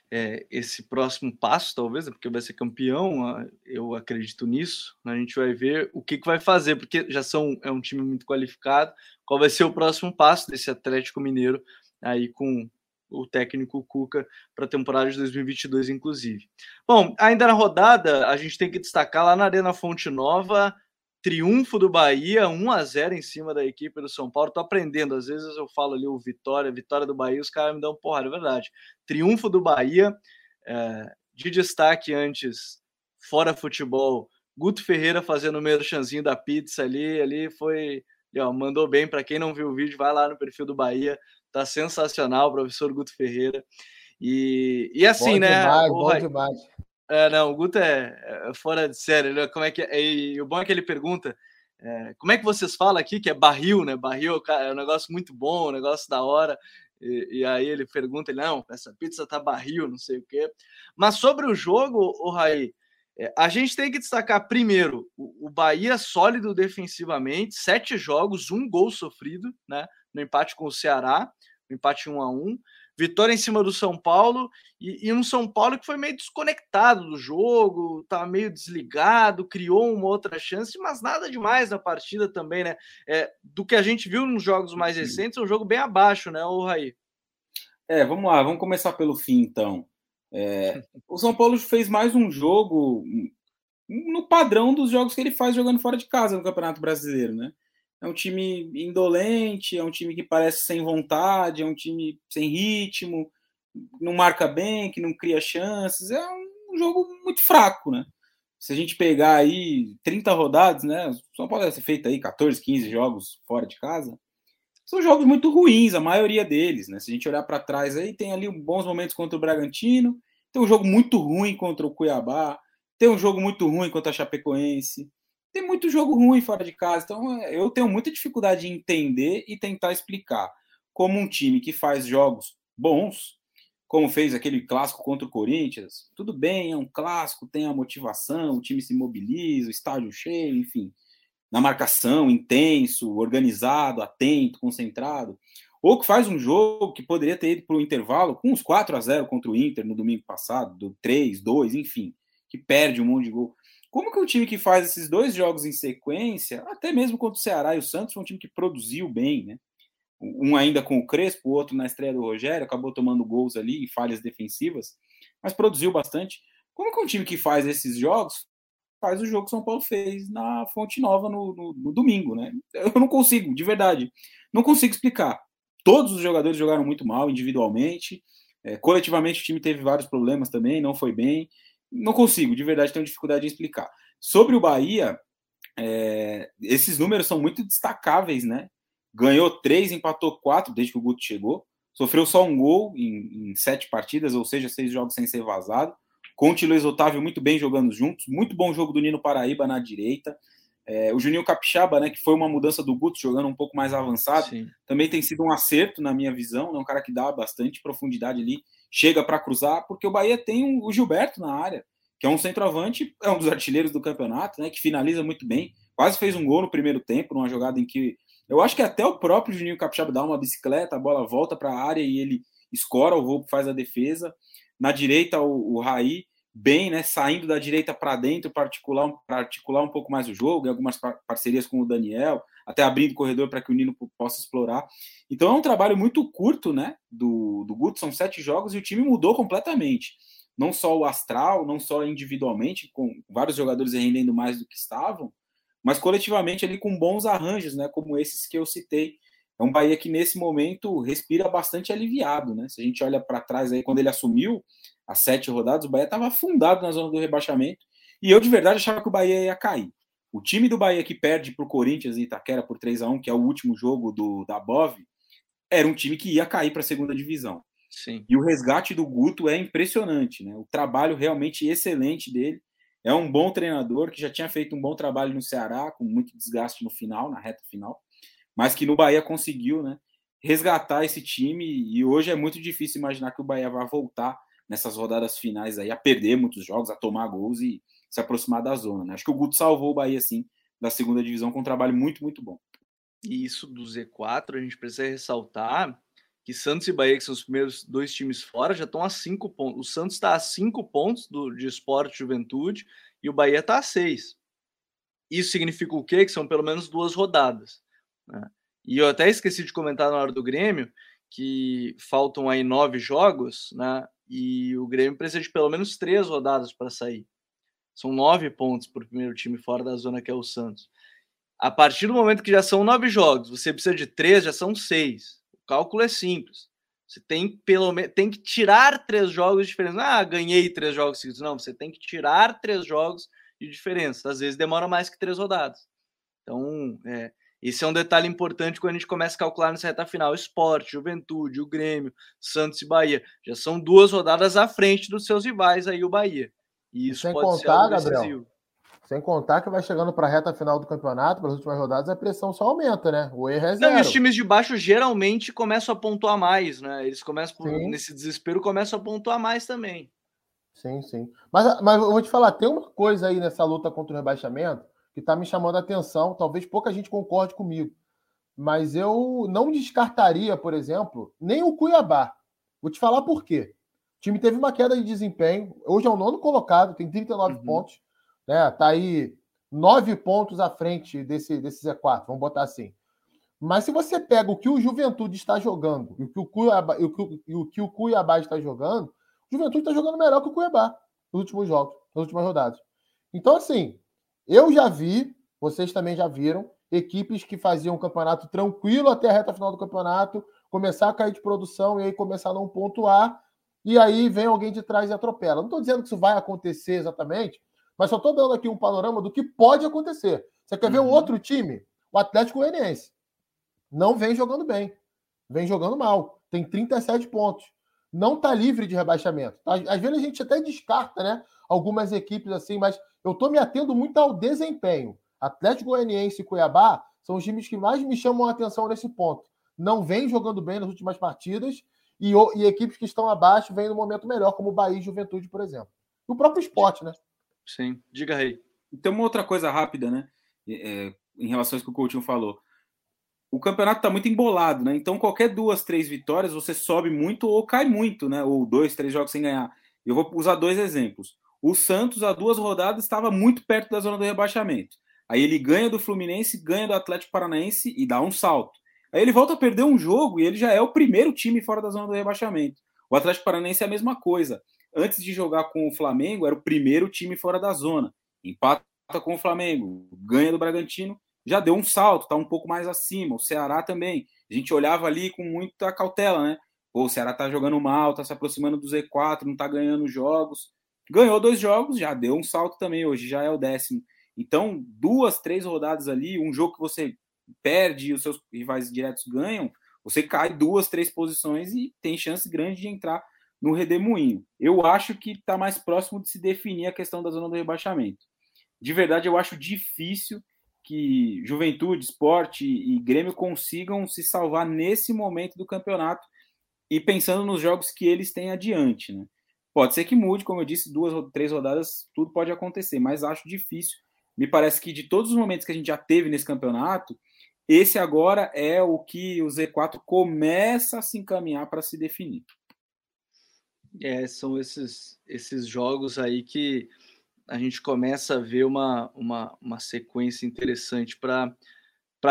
é, esse próximo passo, talvez, porque vai ser campeão, eu acredito nisso. A gente vai ver o que, que vai fazer, porque já são é um time muito qualificado. Qual vai ser o próximo passo desse Atlético Mineiro aí com o técnico Cuca para a temporada de 2022, inclusive. Bom, ainda na rodada, a gente tem que destacar lá na Arena Fonte Nova, triunfo do Bahia, 1 a 0 em cima da equipe do São Paulo. Tô aprendendo, às vezes eu falo ali o Vitória, Vitória do Bahia, os caras me dão porrada, é verdade. Triunfo do Bahia, é, de destaque antes, fora futebol, Guto Ferreira fazendo o merchanzinho da pizza ali, ali foi, ó, mandou bem para quem não viu o vídeo, vai lá no perfil do Bahia, Tá sensacional, professor Guto Ferreira. E, e assim, bom né? Demais, bom demais. É, não, o Guto é, é fora de série. Como é que é? E o bom é que ele pergunta é, como é que vocês falam aqui que é barril, né? Barril é um negócio muito bom, um negócio da hora. E, e, aí ele pergunta, ele, não, essa pizza tá barril, não sei o quê. Mas sobre o jogo, o Raí, é, a gente tem que destacar primeiro o, o Bahia sólido defensivamente, sete jogos, um gol sofrido, né? No empate com o Ceará um empate 1 a 1 vitória em cima do São Paulo e, e, um São Paulo que foi meio desconectado do jogo, tá meio desligado, criou uma outra chance, mas nada demais na partida também, né? É, do que a gente viu nos jogos mais recentes, é um jogo bem abaixo, né, o Raí? É, vamos lá, vamos começar pelo fim então. É, o São Paulo fez mais um jogo no padrão dos jogos que ele faz jogando fora de casa no Campeonato Brasileiro, né? É um time indolente, é um time que parece sem vontade, é um time sem ritmo, não marca bem, que não cria chances. É um jogo muito fraco, né? Se a gente pegar aí 30 rodadas, né? Só pode ser feito aí 14, 15 jogos fora de casa. São jogos muito ruins, a maioria deles, né? Se a gente olhar para trás aí, tem ali bons momentos contra o Bragantino, tem um jogo muito ruim contra o Cuiabá, tem um jogo muito ruim contra a Chapecoense, tem muito jogo ruim fora de casa. Então eu tenho muita dificuldade em entender e tentar explicar como um time que faz jogos bons, como fez aquele clássico contra o Corinthians, tudo bem, é um clássico, tem a motivação, o time se mobiliza, o estádio cheio, enfim, na marcação, intenso, organizado, atento, concentrado. Ou que faz um jogo que poderia ter ido para o intervalo com uns 4 a 0 contra o Inter no domingo passado, do 3, 2, enfim, que perde um monte de gol. Como que o time que faz esses dois jogos em sequência, até mesmo contra o Ceará e o Santos, foi um time que produziu bem, né? Um ainda com o Crespo, o outro na estreia do Rogério, acabou tomando gols ali e falhas defensivas, mas produziu bastante. Como que um time que faz esses jogos faz o jogo que São Paulo fez na Fonte Nova no, no, no domingo, né? Eu não consigo, de verdade, não consigo explicar. Todos os jogadores jogaram muito mal individualmente, é, coletivamente o time teve vários problemas também, não foi bem não consigo, de verdade, tenho dificuldade de explicar. Sobre o Bahia, é, esses números são muito destacáveis, né? Ganhou três, empatou quatro desde que o Guto chegou. Sofreu só um gol em, em sete partidas, ou seja, seis jogos sem ser vazado. Conte e Luiz Otávio muito bem jogando juntos. Muito bom jogo do Nino Paraíba na direita. É, o Juninho Capixaba, né, que foi uma mudança do Guto, jogando um pouco mais avançado, Sim. também tem sido um acerto na minha visão. É um cara que dá bastante profundidade ali chega para cruzar, porque o Bahia tem o Gilberto na área, que é um centroavante, é um dos artilheiros do campeonato, né, que finaliza muito bem, quase fez um gol no primeiro tempo, numa jogada em que eu acho que até o próprio Juninho Capixaba dá uma bicicleta, a bola volta para a área e ele escora o voo, faz a defesa. Na direita, o, o Raí, bem, né, saindo da direita para dentro para articular, articular um pouco mais o jogo, em algumas parcerias com o Daniel, até abrindo corredor para que o Nino possa explorar. Então é um trabalho muito curto, né? Do, do Guto, são sete jogos e o time mudou completamente. Não só o astral, não só individualmente, com vários jogadores rendendo mais do que estavam, mas coletivamente ali com bons arranjos, né? Como esses que eu citei. É um Bahia que nesse momento respira bastante aliviado, né? Se a gente olha para trás aí, quando ele assumiu as sete rodadas, o Bahia estava afundado na zona do rebaixamento. E eu de verdade achava que o Bahia ia cair. O time do Bahia que perde para o Corinthians em Itaquera por 3 a 1 que é o último jogo do, da Bov, era um time que ia cair para a segunda divisão. Sim. E o resgate do Guto é impressionante, né? O trabalho realmente excelente dele. É um bom treinador que já tinha feito um bom trabalho no Ceará, com muito desgaste no final, na reta final, mas que no Bahia conseguiu, né? Resgatar esse time e hoje é muito difícil imaginar que o Bahia vai voltar nessas rodadas finais aí a perder muitos jogos, a tomar gols e se aproximar da zona. Né? Acho que o Guto salvou o Bahia, sim, da segunda divisão com um trabalho muito, muito bom. E isso do Z4, a gente precisa ressaltar que Santos e Bahia, que são os primeiros dois times fora, já estão a cinco pontos. O Santos está a cinco pontos do, de esporte juventude e o Bahia está a seis. Isso significa o quê? Que são pelo menos duas rodadas. Né? E eu até esqueci de comentar na hora do Grêmio que faltam aí nove jogos, né? E o Grêmio precisa de pelo menos três rodadas para sair. São nove pontos para o primeiro time fora da zona que é o Santos. A partir do momento que já são nove jogos, você precisa de três, já são seis. O cálculo é simples. Você tem pelo menos tem que tirar três jogos de diferença. Ah, ganhei três jogos seguidos. Não, você tem que tirar três jogos de diferença. Às vezes demora mais que três rodadas. Então, é, esse é um detalhe importante quando a gente começa a calcular nessa reta final. Esporte, Juventude, o Grêmio, Santos e Bahia. Já são duas rodadas à frente dos seus rivais aí, o Bahia. E isso sem contar, Gabriel, sem contar que vai chegando para a reta final do campeonato, para as últimas rodadas, a pressão só aumenta, né? O erro é zero. Não, e os times de baixo geralmente começam a pontuar mais, né? Eles começam, por, nesse desespero, começam a pontuar mais também. Sim, sim. Mas, mas eu vou te falar, tem uma coisa aí nessa luta contra o rebaixamento que está me chamando a atenção. Talvez pouca gente concorde comigo. Mas eu não descartaria, por exemplo, nem o Cuiabá. Vou te falar por quê. O time teve uma queda de desempenho. Hoje é o nono colocado, tem 39 uhum. pontos. Né? Tá aí nove pontos à frente desse, desse Z4, vamos botar assim. Mas se você pega o que o Juventude está jogando e o que o Cuiabá, o que, e o, que o Cuiabá está jogando, o Juventude está jogando melhor que o Cuiabá nos últimos jogos, nas últimas rodadas. Então, assim, eu já vi, vocês também já viram, equipes que faziam um campeonato tranquilo até a reta final do campeonato, começar a cair de produção e aí começar a não pontuar e aí vem alguém de trás e atropela. Não estou dizendo que isso vai acontecer exatamente, mas só estou dando aqui um panorama do que pode acontecer. Você quer uhum. ver um uhum. outro time? O Atlético Goianiense. Não vem jogando bem. Vem jogando mal. Tem 37 pontos. Não está livre de rebaixamento. Às vezes a gente até descarta, né? Algumas equipes assim, mas eu estou me atendo muito ao desempenho. Atlético Goianiense e Cuiabá são os times que mais me chamam a atenção nesse ponto. Não vem jogando bem nas últimas partidas e, e equipes que estão abaixo vêm no momento melhor, como o Bahia e Juventude, por exemplo. E o próprio esporte, né? Sim, diga aí. Tem uma outra coisa rápida, né? É, em relação a isso que o Coutinho falou. O campeonato está muito embolado, né? Então, qualquer duas, três vitórias, você sobe muito ou cai muito, né? Ou dois, três jogos sem ganhar. Eu vou usar dois exemplos. O Santos, há duas rodadas, estava muito perto da zona do rebaixamento. Aí ele ganha do Fluminense, ganha do Atlético Paranaense e dá um salto. Aí ele volta a perder um jogo e ele já é o primeiro time fora da zona do rebaixamento. O Atlético Paranaense é a mesma coisa. Antes de jogar com o Flamengo, era o primeiro time fora da zona. Empata com o Flamengo, ganha do Bragantino, já deu um salto, está um pouco mais acima. O Ceará também. A gente olhava ali com muita cautela, né? Pô, o Ceará tá jogando mal, tá se aproximando do Z4, não tá ganhando jogos. Ganhou dois jogos, já deu um salto também, hoje já é o décimo. Então, duas, três rodadas ali, um jogo que você perde e os seus rivais diretos ganham, você cai duas, três posições e tem chance grande de entrar no redemoinho. Eu acho que está mais próximo de se definir a questão da zona do rebaixamento. De verdade, eu acho difícil que Juventude, Esporte e Grêmio consigam se salvar nesse momento do campeonato e pensando nos jogos que eles têm adiante. Né? Pode ser que mude, como eu disse, duas ou três rodadas, tudo pode acontecer, mas acho difícil. Me parece que de todos os momentos que a gente já teve nesse campeonato, esse agora é o que o Z4 começa a se encaminhar para se definir. É, são esses, esses jogos aí que a gente começa a ver uma, uma, uma sequência interessante para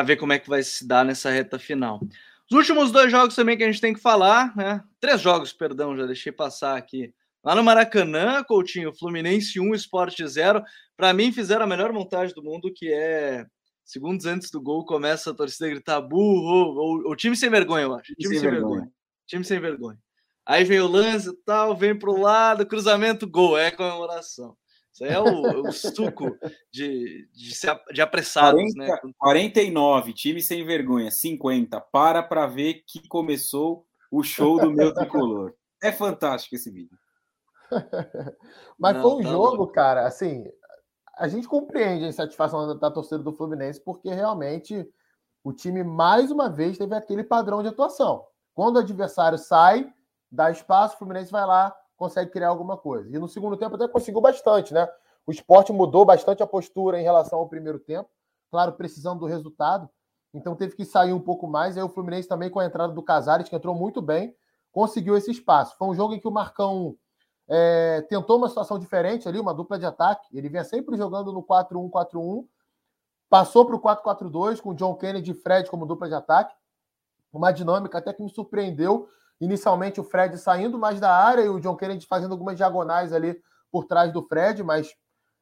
ver como é que vai se dar nessa reta final. Os últimos dois jogos também que a gente tem que falar, né? Três jogos, perdão, já deixei passar aqui. Lá no Maracanã, Coutinho, Fluminense 1, Sport 0. Para mim, fizeram a melhor montagem do mundo, que é segundos antes do gol, começa a torcida a gritar burro, ou, time sem vergonha, eu acho. Time sem, sem vergonha. vergonha. Time sem vergonha. Aí vem o lance tal, vem para o lado, cruzamento, gol, é comemoração. Isso aí é o, o suco de, de, de apressados, 40, né? 49, time sem vergonha, 50. Para para ver que começou o show do meu tricolor. É fantástico esse vídeo. Mas Não, foi um tá jogo, bom. cara, assim, a gente compreende a insatisfação da, da torcida do Fluminense, porque realmente o time, mais uma vez, teve aquele padrão de atuação. Quando o adversário sai, dá espaço, o Fluminense vai lá, consegue criar alguma coisa. E no segundo tempo até conseguiu bastante, né? O esporte mudou bastante a postura em relação ao primeiro tempo, claro, precisando do resultado. Então teve que sair um pouco mais. Aí o Fluminense também, com a entrada do Casares, que entrou muito bem, conseguiu esse espaço. Foi um jogo em que o Marcão é, tentou uma situação diferente ali, uma dupla de ataque. Ele vinha sempre jogando no 4-1-4-1, passou para o 4-4-2 com John Kennedy e Fred como dupla de ataque. Uma dinâmica até que me surpreendeu. Inicialmente o Fred saindo mais da área e o John Kennedy fazendo algumas diagonais ali por trás do Fred, mas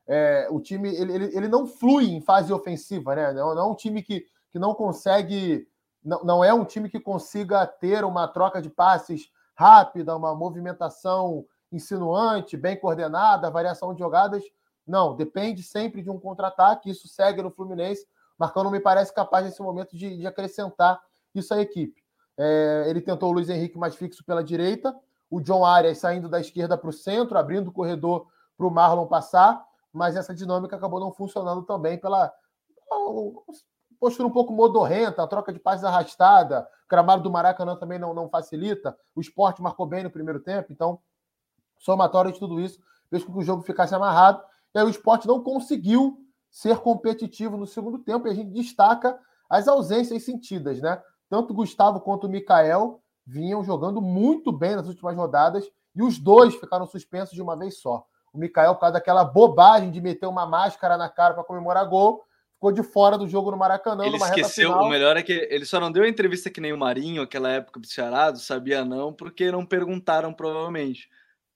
é, o time ele, ele, ele, não flui em fase ofensiva, né? Não, não é um time que, que não consegue, não, não é um time que consiga ter uma troca de passes rápida, uma movimentação insinuante, bem coordenada, variação de jogadas. Não, depende sempre de um contra-ataque. Isso segue no Fluminense. Marcão não me parece capaz nesse momento de, de acrescentar isso à equipe. É, ele tentou o Luiz Henrique mais fixo pela direita, o John Arias saindo da esquerda para o centro, abrindo o corredor para o Marlon passar, mas essa dinâmica acabou não funcionando também pela postura um pouco modorrenta, a troca de passes arrastada, o gramado do Maracanã também não, não facilita, o esporte marcou bem no primeiro tempo, então somatório de tudo isso, fez com que o jogo ficasse amarrado. E aí o esporte não conseguiu ser competitivo no segundo tempo, e a gente destaca as ausências sentidas, né? Tanto o Gustavo quanto o Mikael vinham jogando muito bem nas últimas rodadas, e os dois ficaram suspensos de uma vez só. O Mikael, por causa daquela bobagem de meter uma máscara na cara para comemorar gol, ficou de fora do jogo no Maracanã. Ele esqueceu, o melhor é que ele só não deu entrevista que nem o Marinho, aquela época do Ceará, sabia não, porque não perguntaram provavelmente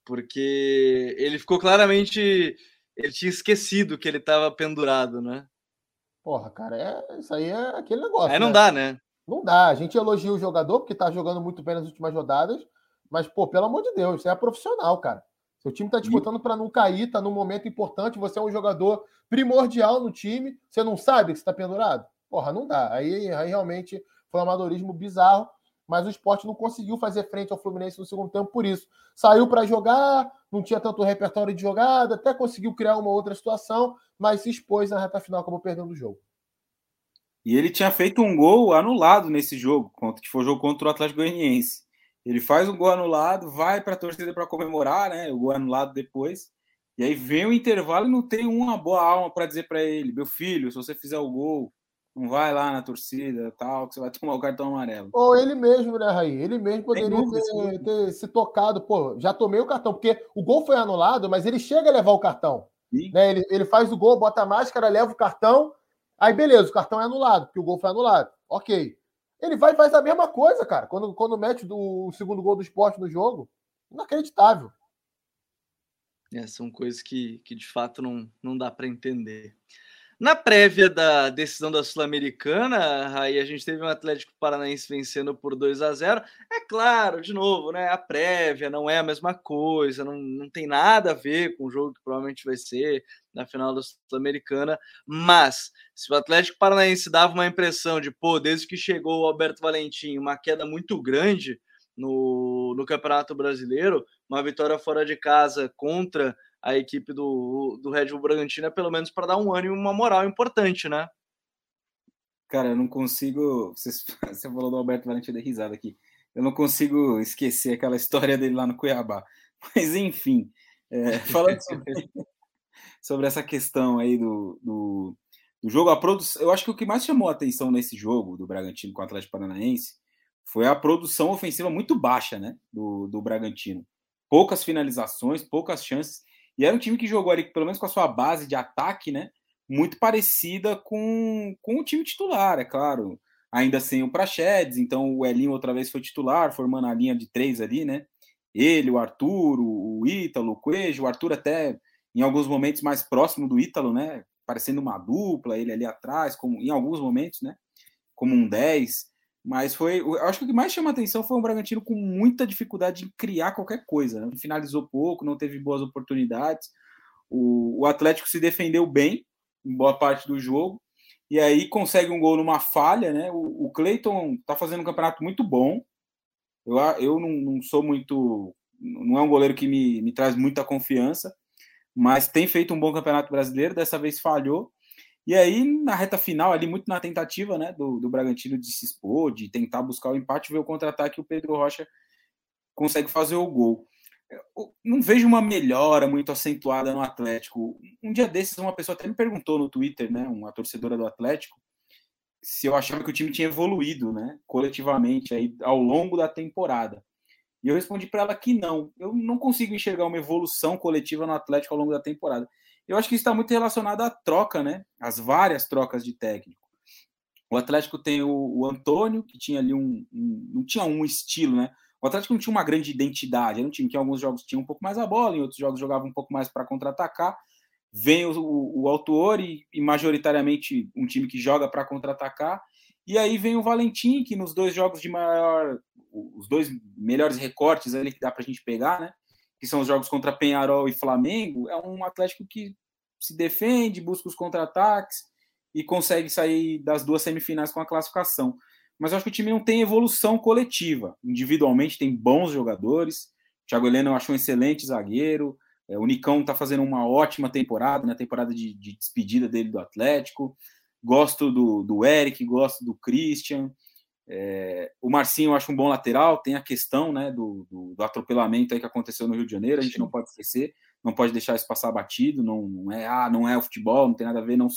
porque ele ficou claramente. Ele tinha esquecido que ele estava pendurado, né? Porra, cara, é, isso aí é aquele negócio. Aí não né? dá, né? Não dá. A gente elogia o jogador porque tá jogando muito bem nas últimas rodadas, mas, pô, pelo amor de Deus, você é profissional, cara. Seu time tá disputando para não cair, tá num momento importante, você é um jogador primordial no time, você não sabe que você tá pendurado? Porra, não dá. Aí, aí realmente foi um amadorismo bizarro mas o esporte não conseguiu fazer frente ao Fluminense no segundo tempo por isso. Saiu para jogar, não tinha tanto repertório de jogada, até conseguiu criar uma outra situação, mas se expôs na reta final, acabou perdendo o jogo. E ele tinha feito um gol anulado nesse jogo, que foi o jogo contra o Atlético Goianiense. Ele faz um gol anulado, vai para a torcida para comemorar, né? O gol anulado depois. E aí vem o intervalo e não tem uma boa alma para dizer para ele: meu filho, se você fizer o gol, não vai lá na torcida tal, que você vai tomar o cartão amarelo. Ou ele mesmo, né, Raí? Ele mesmo poderia ter, ter, se tocado, pô, já tomei o cartão, porque o gol foi anulado, mas ele chega a levar o cartão. Né? Ele, ele faz o gol, bota a máscara, leva o cartão, aí beleza, o cartão é anulado, porque o gol foi anulado. Ok. Ele vai e faz a mesma coisa, cara, quando, quando mete do, o segundo gol do esporte no jogo. Inacreditável. É, são coisas que, que de fato não, não dá para entender. Na prévia da decisão da Sul-Americana, aí a gente teve um Atlético Paranaense vencendo por 2 a 0. É claro, de novo, né? A prévia não é a mesma coisa, não, não tem nada a ver com o jogo que provavelmente vai ser na final da Sul-Americana. Mas se o Atlético Paranaense dava uma impressão de, pô, desde que chegou o Alberto Valentim, uma queda muito grande no, no Campeonato Brasileiro, uma vitória fora de casa contra a equipe do, do Red Bull Bragantino, é pelo menos para dar um ânimo e uma moral importante, né? Cara, eu não consigo. Você, você falou do Alberto Valente, eu dei risada aqui. Eu não consigo esquecer aquela história dele lá no Cuiabá. Mas, enfim, é, falando sobre, sobre, essa questão aí do, do, do, jogo, a produção. Eu acho que o que mais chamou a atenção nesse jogo do Bragantino com o Atlético Paranaense foi a produção ofensiva muito baixa né, do, do Bragantino. Poucas finalizações, poucas chances. E era um time que jogou ali, pelo menos com a sua base de ataque, né? muito parecida com, com o time titular, é claro. Ainda sem o Prachedes, então o Elinho outra vez foi titular, formando a linha de três ali, né? Ele, o Arthur, o Ítalo, o Coelho, o Arthur até em alguns momentos mais próximo do Ítalo, né? Parecendo uma dupla, ele ali atrás, como em alguns momentos, né? Como um 10. Mas foi. Eu acho que o que mais chama atenção foi um Bragantino com muita dificuldade de criar qualquer coisa. Né? Finalizou pouco, não teve boas oportunidades. O, o Atlético se defendeu bem em boa parte do jogo. E aí consegue um gol numa falha, né? O, o Cleiton tá fazendo um campeonato muito bom. Eu, eu não, não sou muito. Não é um goleiro que me, me traz muita confiança mas tem feito um bom campeonato brasileiro, dessa vez falhou. E aí, na reta final, ali, muito na tentativa né, do, do Bragantino de se expor, de tentar buscar o empate, ver o contra-ataque, o Pedro Rocha consegue fazer o gol. Eu não vejo uma melhora muito acentuada no Atlético. Um dia desses, uma pessoa até me perguntou no Twitter, né, uma torcedora do Atlético, se eu achava que o time tinha evoluído, né, coletivamente aí ao longo da temporada. E eu respondi para ela que não. Eu não consigo enxergar uma evolução coletiva no Atlético ao longo da temporada. Eu acho que está muito relacionado à troca, né? As várias trocas de técnico. O Atlético tem o, o Antônio, que tinha ali um, um, Não tinha um estilo, né? O Atlético não tinha uma grande identidade. Era um time que em alguns jogos tinha um pouco mais a bola, em outros jogos jogava um pouco mais para contra-atacar. Vem o, o, o e, e majoritariamente um time que joga para contra-atacar. E aí vem o Valentim, que nos dois jogos de maior os dois melhores recortes ali que dá para a gente pegar, né? Que são os jogos contra Penharol e Flamengo. É um Atlético que se defende, busca os contra-ataques e consegue sair das duas semifinais com a classificação. Mas eu acho que o time não tem evolução coletiva. Individualmente tem bons jogadores. O Thiago Heleno eu acho um excelente zagueiro. É, o Nicão está fazendo uma ótima temporada, na né? temporada de, de, despedida dele do Atlético. Gosto do, do Eric, gosto do Christian. É, o Marcinho eu acho um bom lateral, tem a questão né, do, do, do, atropelamento aí que aconteceu no Rio de Janeiro, a gente Sim. não pode esquecer, não pode deixar isso passar batido, não, não é ah, não é o futebol, não tem nada a ver, não,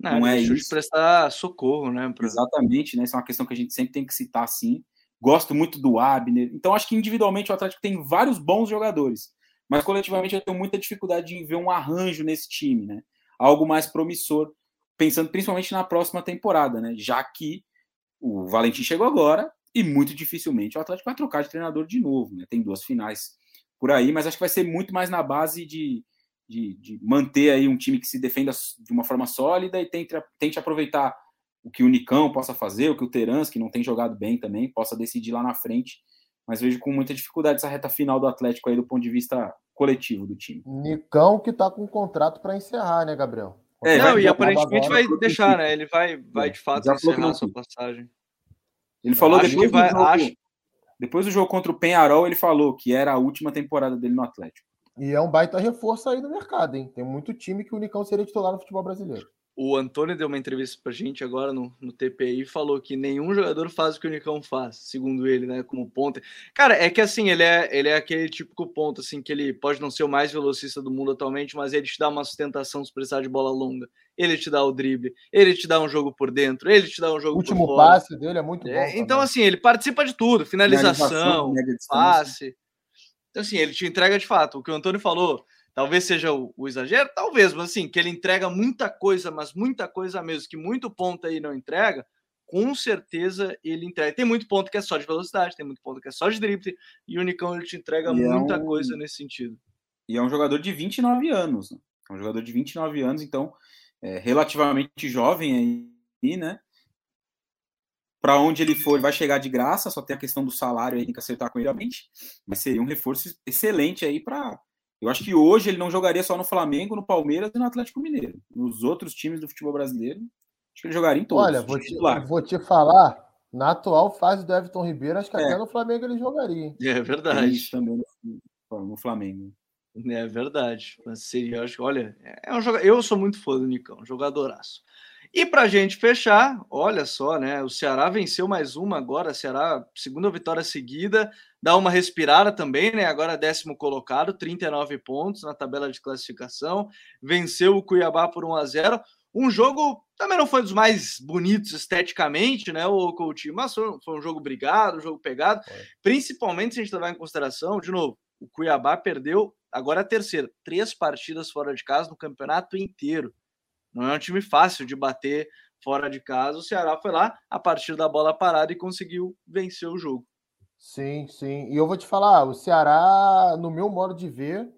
não, não é isso. de prestar socorro, né? Pra... Exatamente, né? Isso é uma questão que a gente sempre tem que citar assim. Gosto muito do Abner. Então, acho que individualmente o Atlético tem vários bons jogadores, mas coletivamente eu tenho muita dificuldade de ver um arranjo nesse time, né? Algo mais promissor, pensando principalmente na próxima temporada, né? Já que o Valentim chegou agora e muito dificilmente o Atlético vai trocar de treinador de novo. Né? Tem duas finais por aí, mas acho que vai ser muito mais na base de, de, de manter aí um time que se defenda de uma forma sólida e tente, tente aproveitar o que o Nicão possa fazer, o que o Terans, que não tem jogado bem também, possa decidir lá na frente. Mas vejo com muita dificuldade essa reta final do Atlético aí do ponto de vista coletivo do time. Nicão que está com um contrato para encerrar, né, Gabriel? É, não, e aparentemente vai deixar, né? Ele vai, vai de fato encerrar a sua passagem. Ele falou depois do, vai, jogo, acho... depois do jogo contra o Penharol, ele falou que era a última temporada dele no Atlético. E é um baita reforço aí no mercado, hein? Tem muito time que o Unicão seria titular no futebol brasileiro. O Antônio deu uma entrevista pra gente agora no, no TPI e falou que nenhum jogador faz o que o Nicão faz, segundo ele, né? Como ponta. Cara, é que assim, ele é, ele é aquele típico ponto, assim, que ele pode não ser o mais velocista do mundo atualmente, mas ele te dá uma sustentação se precisar de bola longa. Ele te dá o drible, ele te dá um jogo por dentro, ele te dá um jogo o último passe dele é muito é, bom. então, assim, ele participa de tudo: finalização, passe. Então, assim, ele te entrega de fato. O que o Antônio falou Talvez seja o, o, exagero, talvez, mas assim, que ele entrega muita coisa, mas muita coisa mesmo, que muito ponto aí não entrega, com certeza ele entrega. Tem muito ponto que é só de velocidade, tem muito ponto que é só de drible, e o Unicão ele te entrega e muita é um... coisa nesse sentido. E é um jogador de 29 anos, né? É um jogador de 29 anos, então é relativamente jovem aí, né? Para onde ele for, vai chegar de graça, só tem a questão do salário aí, tem que acertar com ele, mas seria um reforço excelente aí para eu acho que hoje ele não jogaria só no Flamengo, no Palmeiras e no Atlético Mineiro. Nos outros times do futebol brasileiro, acho que ele jogaria em todos. Olha, vou te, vou te falar, na atual fase do Everton Ribeiro, acho que é. até no Flamengo ele jogaria. É verdade. Isso também no Flamengo. É verdade. Mas seria, acho, olha, é um jogador. Eu sou muito fã do Nicão, jogadoraço. E para a gente fechar, olha só, né? O Ceará venceu mais uma agora, Ceará, segunda vitória seguida, dá uma respirada também, né? Agora décimo colocado, 39 pontos na tabela de classificação, venceu o Cuiabá por 1 a 0 Um jogo também não foi dos mais bonitos esteticamente, né? O Coutinho, mas foi um jogo brigado, um jogo pegado, principalmente se a gente levar em consideração, de novo, o Cuiabá perdeu agora a terceira, três partidas fora de casa no campeonato inteiro Não é um time fácil de bater fora de casa. O Ceará foi lá a partir da bola parada e conseguiu vencer o jogo. Sim, sim. E eu vou te falar, o Ceará, no meu modo de ver,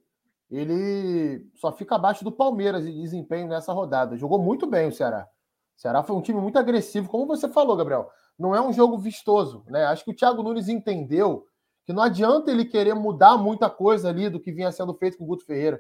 ele só fica abaixo do Palmeiras em desempenho nessa rodada. Jogou muito bem o Ceará. O Ceará foi um time muito agressivo, como você falou, Gabriel. Não é um jogo vistoso, né? Acho que o Thiago Nunes entendeu que não adianta ele querer mudar muita coisa ali do que vinha sendo feito com o Guto Ferreira.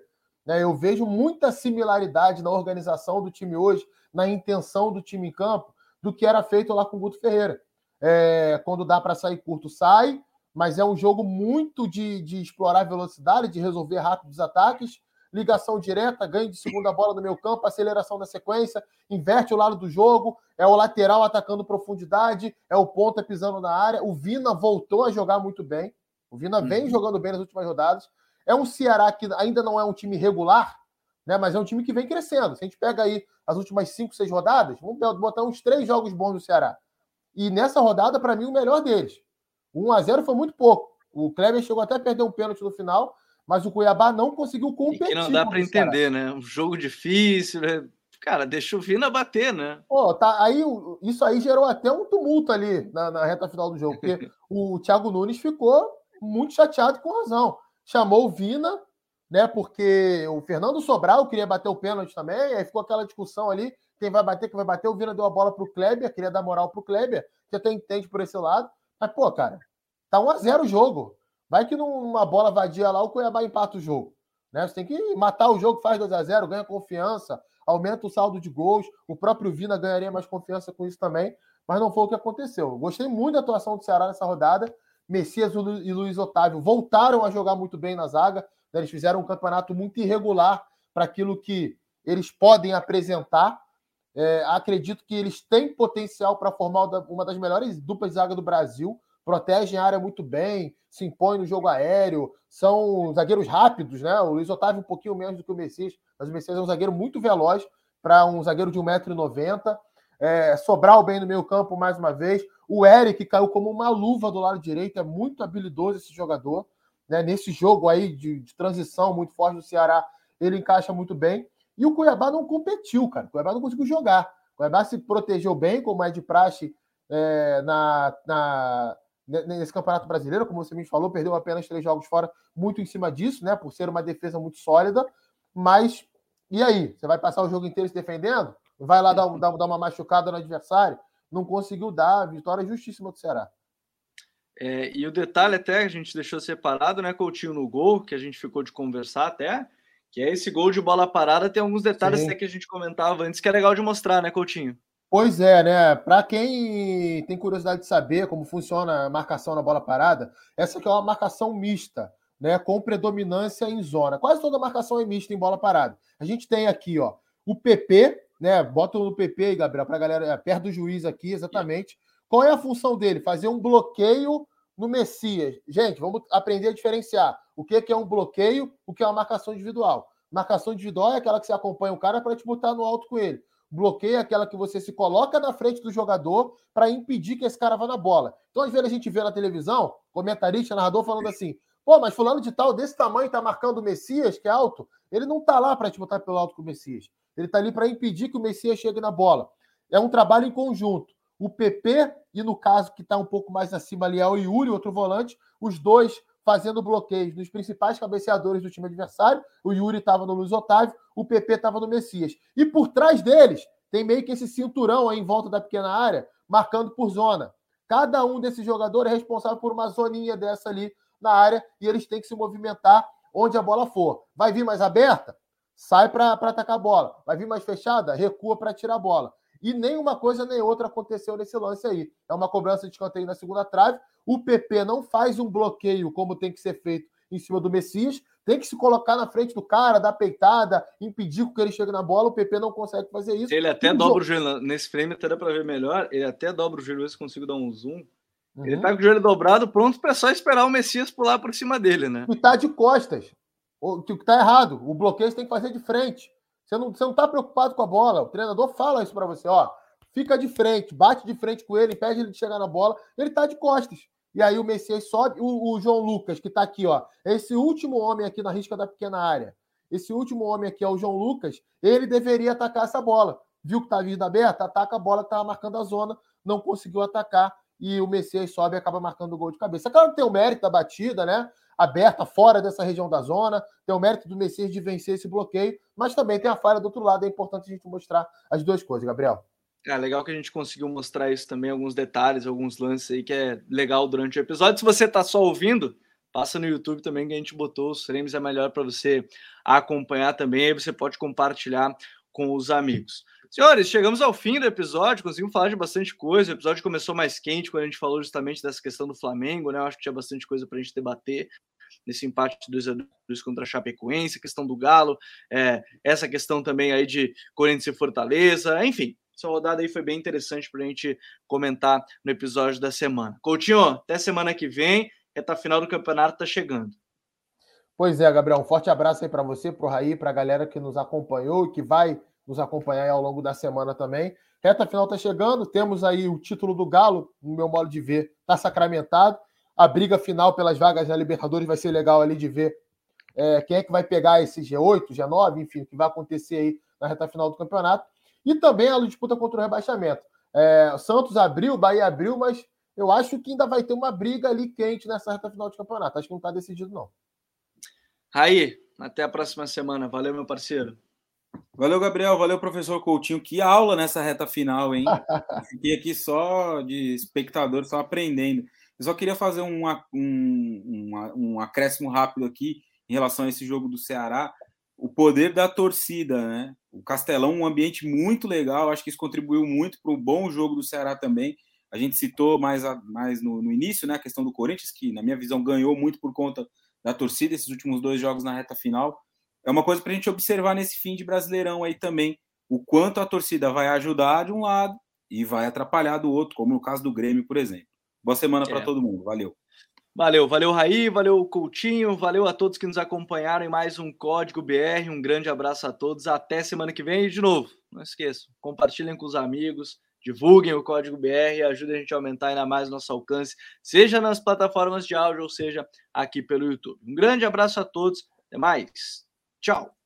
Né? Eu vejo muita similaridade na organização do time hoje, na intenção do time em campo, do que era feito lá com o Guto Ferreira. É, quando dá para sair curto, sai, mas é um jogo muito de, de explorar velocidade, de resolver rápido os ataques, ligação direta, ganho de segunda bola no meu campo, aceleração da sequência, inverte o lado do jogo, é o lateral atacando profundidade, é o ponta pisando na área. O Vina voltou a jogar muito bem. O Vina vem uhum. jogando bem nas últimas rodadas. É um Ceará que ainda não é um time regular, né? Mas é um time que vem crescendo. Se a gente pega aí as últimas cinco, seis rodadas, vamos botar uns três jogos bons do Ceará. E nessa rodada, para mim, o melhor deles. 1 a 0 foi muito pouco. O Kleber chegou até a perder um pênalti no final, mas o Cuiabá não conseguiu competir. E que não dá para entender, né? Um jogo difícil, né? Cara, deixa o Vina bater, né? Pô, tá, aí, isso aí gerou até um tumulto ali na, na reta final do jogo, porque o Thiago Nunes ficou muito chateado com razão. Chamou o Vina, né? Porque o Fernando Sobral queria bater o pênalti também, aí ficou aquela discussão ali: quem vai bater, quem vai bater. O Vina deu a bola pro Kleber, queria dar moral pro Kleber, que até entende por esse lado. Mas, pô, cara, tá 1x0 o jogo. Vai que numa bola vadia lá, o Cuiabá empata o jogo. Né? Você tem que matar o jogo, faz 2 a 0 ganha confiança, aumenta o saldo de gols. O próprio Vina ganharia mais confiança com isso também, mas não foi o que aconteceu. Gostei muito da atuação do Ceará nessa rodada. Messias e Luiz Otávio voltaram a jogar muito bem na zaga. Né? Eles fizeram um campeonato muito irregular para aquilo que eles podem apresentar. É, acredito que eles têm potencial para formar uma das melhores duplas de zaga do Brasil. Protegem a área muito bem, se impõem no jogo aéreo, são zagueiros rápidos, né? O Luiz Otávio um pouquinho menos do que o Messias, mas o Messias é um zagueiro muito veloz para um zagueiro de 1,90m. É, Sobral bem no meio campo mais uma vez. O Eric caiu como uma luva do lado direito, é muito habilidoso esse jogador. Né? Nesse jogo aí de, de transição muito forte do Ceará, ele encaixa muito bem. E o Cuiabá não competiu, cara. O Cuiabá não conseguiu jogar. O Cuiabá se protegeu bem, como é de praxe é, na, na, nesse Campeonato Brasileiro, como você me falou, perdeu apenas três jogos fora, muito em cima disso, né? Por ser uma defesa muito sólida. Mas e aí? Você vai passar o jogo inteiro se defendendo? Vai lá dar, dar, dar uma machucada no adversário? Não conseguiu dar. Vitória justíssima do Ceará. É, e o detalhe até a gente deixou separado, né, Coutinho, no gol, que a gente ficou de conversar até, que é esse gol de bola parada, tem alguns detalhes que a gente comentava antes, que é legal de mostrar, né, Coutinho? Pois é, né? Para quem tem curiosidade de saber como funciona a marcação na bola parada, essa aqui é uma marcação mista, né? Com predominância em zona. Quase toda marcação é mista em bola parada. A gente tem aqui, ó, o PP, né? Bota no PP aí, Gabriel, para a galera, é, perto do juiz aqui, exatamente. Qual é a função dele? Fazer um bloqueio no Messias. Gente, vamos aprender a diferenciar o que é um bloqueio, o que é uma marcação individual. Marcação individual é aquela que você acompanha o cara para te botar no alto com ele. Bloqueio é aquela que você se coloca na frente do jogador para impedir que esse cara vá na bola. Então, às vezes, a gente vê na televisão, comentarista, narrador falando assim: pô, mas fulano de tal, desse tamanho, tá marcando o Messias, que é alto. Ele não tá lá para te botar pelo alto com o Messias. Ele tá ali para impedir que o Messias chegue na bola. É um trabalho em conjunto. O PP, e no caso que está um pouco mais acima ali é o Yuri, outro volante, os dois fazendo bloqueios nos principais cabeceadores do time adversário. O Yuri estava no Luiz Otávio, o PP estava no Messias. E por trás deles tem meio que esse cinturão aí em volta da pequena área, marcando por zona. Cada um desses jogadores é responsável por uma zoninha dessa ali na área e eles têm que se movimentar onde a bola for. Vai vir mais aberta? Sai para atacar a bola. Vai vir mais fechada? Recua para tirar a bola. E nem uma coisa nem outra aconteceu nesse lance aí. É uma cobrança de escanteio na segunda trave. O PP não faz um bloqueio como tem que ser feito em cima do Messias. Tem que se colocar na frente do cara, dar peitada, impedir que ele chegue na bola. O PP não consegue fazer isso. Ele até dobra o joelho. Nesse frame até dá para ver melhor. Ele até dobra o joelho se consigo dar um zoom. Uhum. Ele tá com o joelho dobrado, pronto para só esperar o Messias pular por cima dele, né? E tá de costas. O que tá errado. O bloqueio você tem que fazer de frente. Você não, você não tá preocupado com a bola. O treinador fala isso para você, ó. Fica de frente, bate de frente com ele, impede ele de chegar na bola. Ele tá de costas. E aí o Messias sobe. O, o João Lucas, que tá aqui, ó. Esse último homem aqui na risca da pequena área. esse último homem aqui é o João Lucas, ele deveria atacar essa bola. Viu que está vida aberta, ataca a bola estava marcando a zona, não conseguiu atacar e o Messias sobe e acaba marcando o gol de cabeça. Claro que tem o mérito da batida, né? Aberta fora dessa região da zona, tem o mérito do Messias de vencer esse bloqueio, mas também tem a falha do outro lado. É importante a gente mostrar as duas coisas, Gabriel. É legal que a gente conseguiu mostrar isso também, alguns detalhes, alguns lances aí que é legal durante o episódio. Se você está só ouvindo, passa no YouTube também que a gente botou os frames, é melhor para você acompanhar também, aí você pode compartilhar com os amigos. Senhores, chegamos ao fim do episódio, conseguimos falar de bastante coisa. O episódio começou mais quente quando a gente falou justamente dessa questão do Flamengo, né? Eu acho que tinha bastante coisa para a gente debater nesse empate 2 a 2 contra a Chapecoense, questão do Galo, é, essa questão também aí de Corinthians e Fortaleza, enfim, essa rodada aí foi bem interessante para a gente comentar no episódio da semana. Coutinho, até semana que vem, reta final do campeonato está chegando. Pois é, Gabriel, um forte abraço aí para você, para o Raí, para a galera que nos acompanhou e que vai nos acompanhar ao longo da semana também. Reta final está chegando, temos aí o título do Galo, no meu modo de ver, está sacramentado. A briga final pelas vagas na Libertadores vai ser legal ali de ver é, quem é que vai pegar esse G8, G9, enfim, o que vai acontecer aí na reta final do campeonato. E também a disputa contra o rebaixamento. É, Santos abriu, Bahia abriu, mas eu acho que ainda vai ter uma briga ali quente nessa reta final de campeonato. Acho que não está decidido, não. Raí, até a próxima semana. Valeu, meu parceiro. Valeu, Gabriel. Valeu, professor Coutinho. Que aula nessa reta final, hein? Fiquei aqui só de espectador, só aprendendo. Eu só queria fazer um, um, um, um acréscimo rápido aqui em relação a esse jogo do Ceará. O poder da torcida, né? O Castelão, um ambiente muito legal. Acho que isso contribuiu muito para o bom jogo do Ceará também. A gente citou mais, a, mais no, no, início, né? A questão do Corinthians, que, na minha visão, ganhou muito por conta da torcida esses últimos dois jogos na reta final é uma coisa para a gente observar nesse fim de Brasileirão aí também, o quanto a torcida vai ajudar de um lado e vai atrapalhar do outro, como no caso do Grêmio, por exemplo. Boa semana é. para todo mundo. Valeu. Valeu, valeu Raí, valeu Coutinho, valeu a todos que nos acompanharam em mais um Código BR. Um grande abraço a todos. Até semana que vem e de novo, não esqueçam, compartilhem com os amigos, divulguem o Código BR e ajudem a gente a aumentar ainda mais nosso alcance, seja nas plataformas de áudio ou seja aqui pelo YouTube. Um grande abraço a todos. Até mais. Tchau.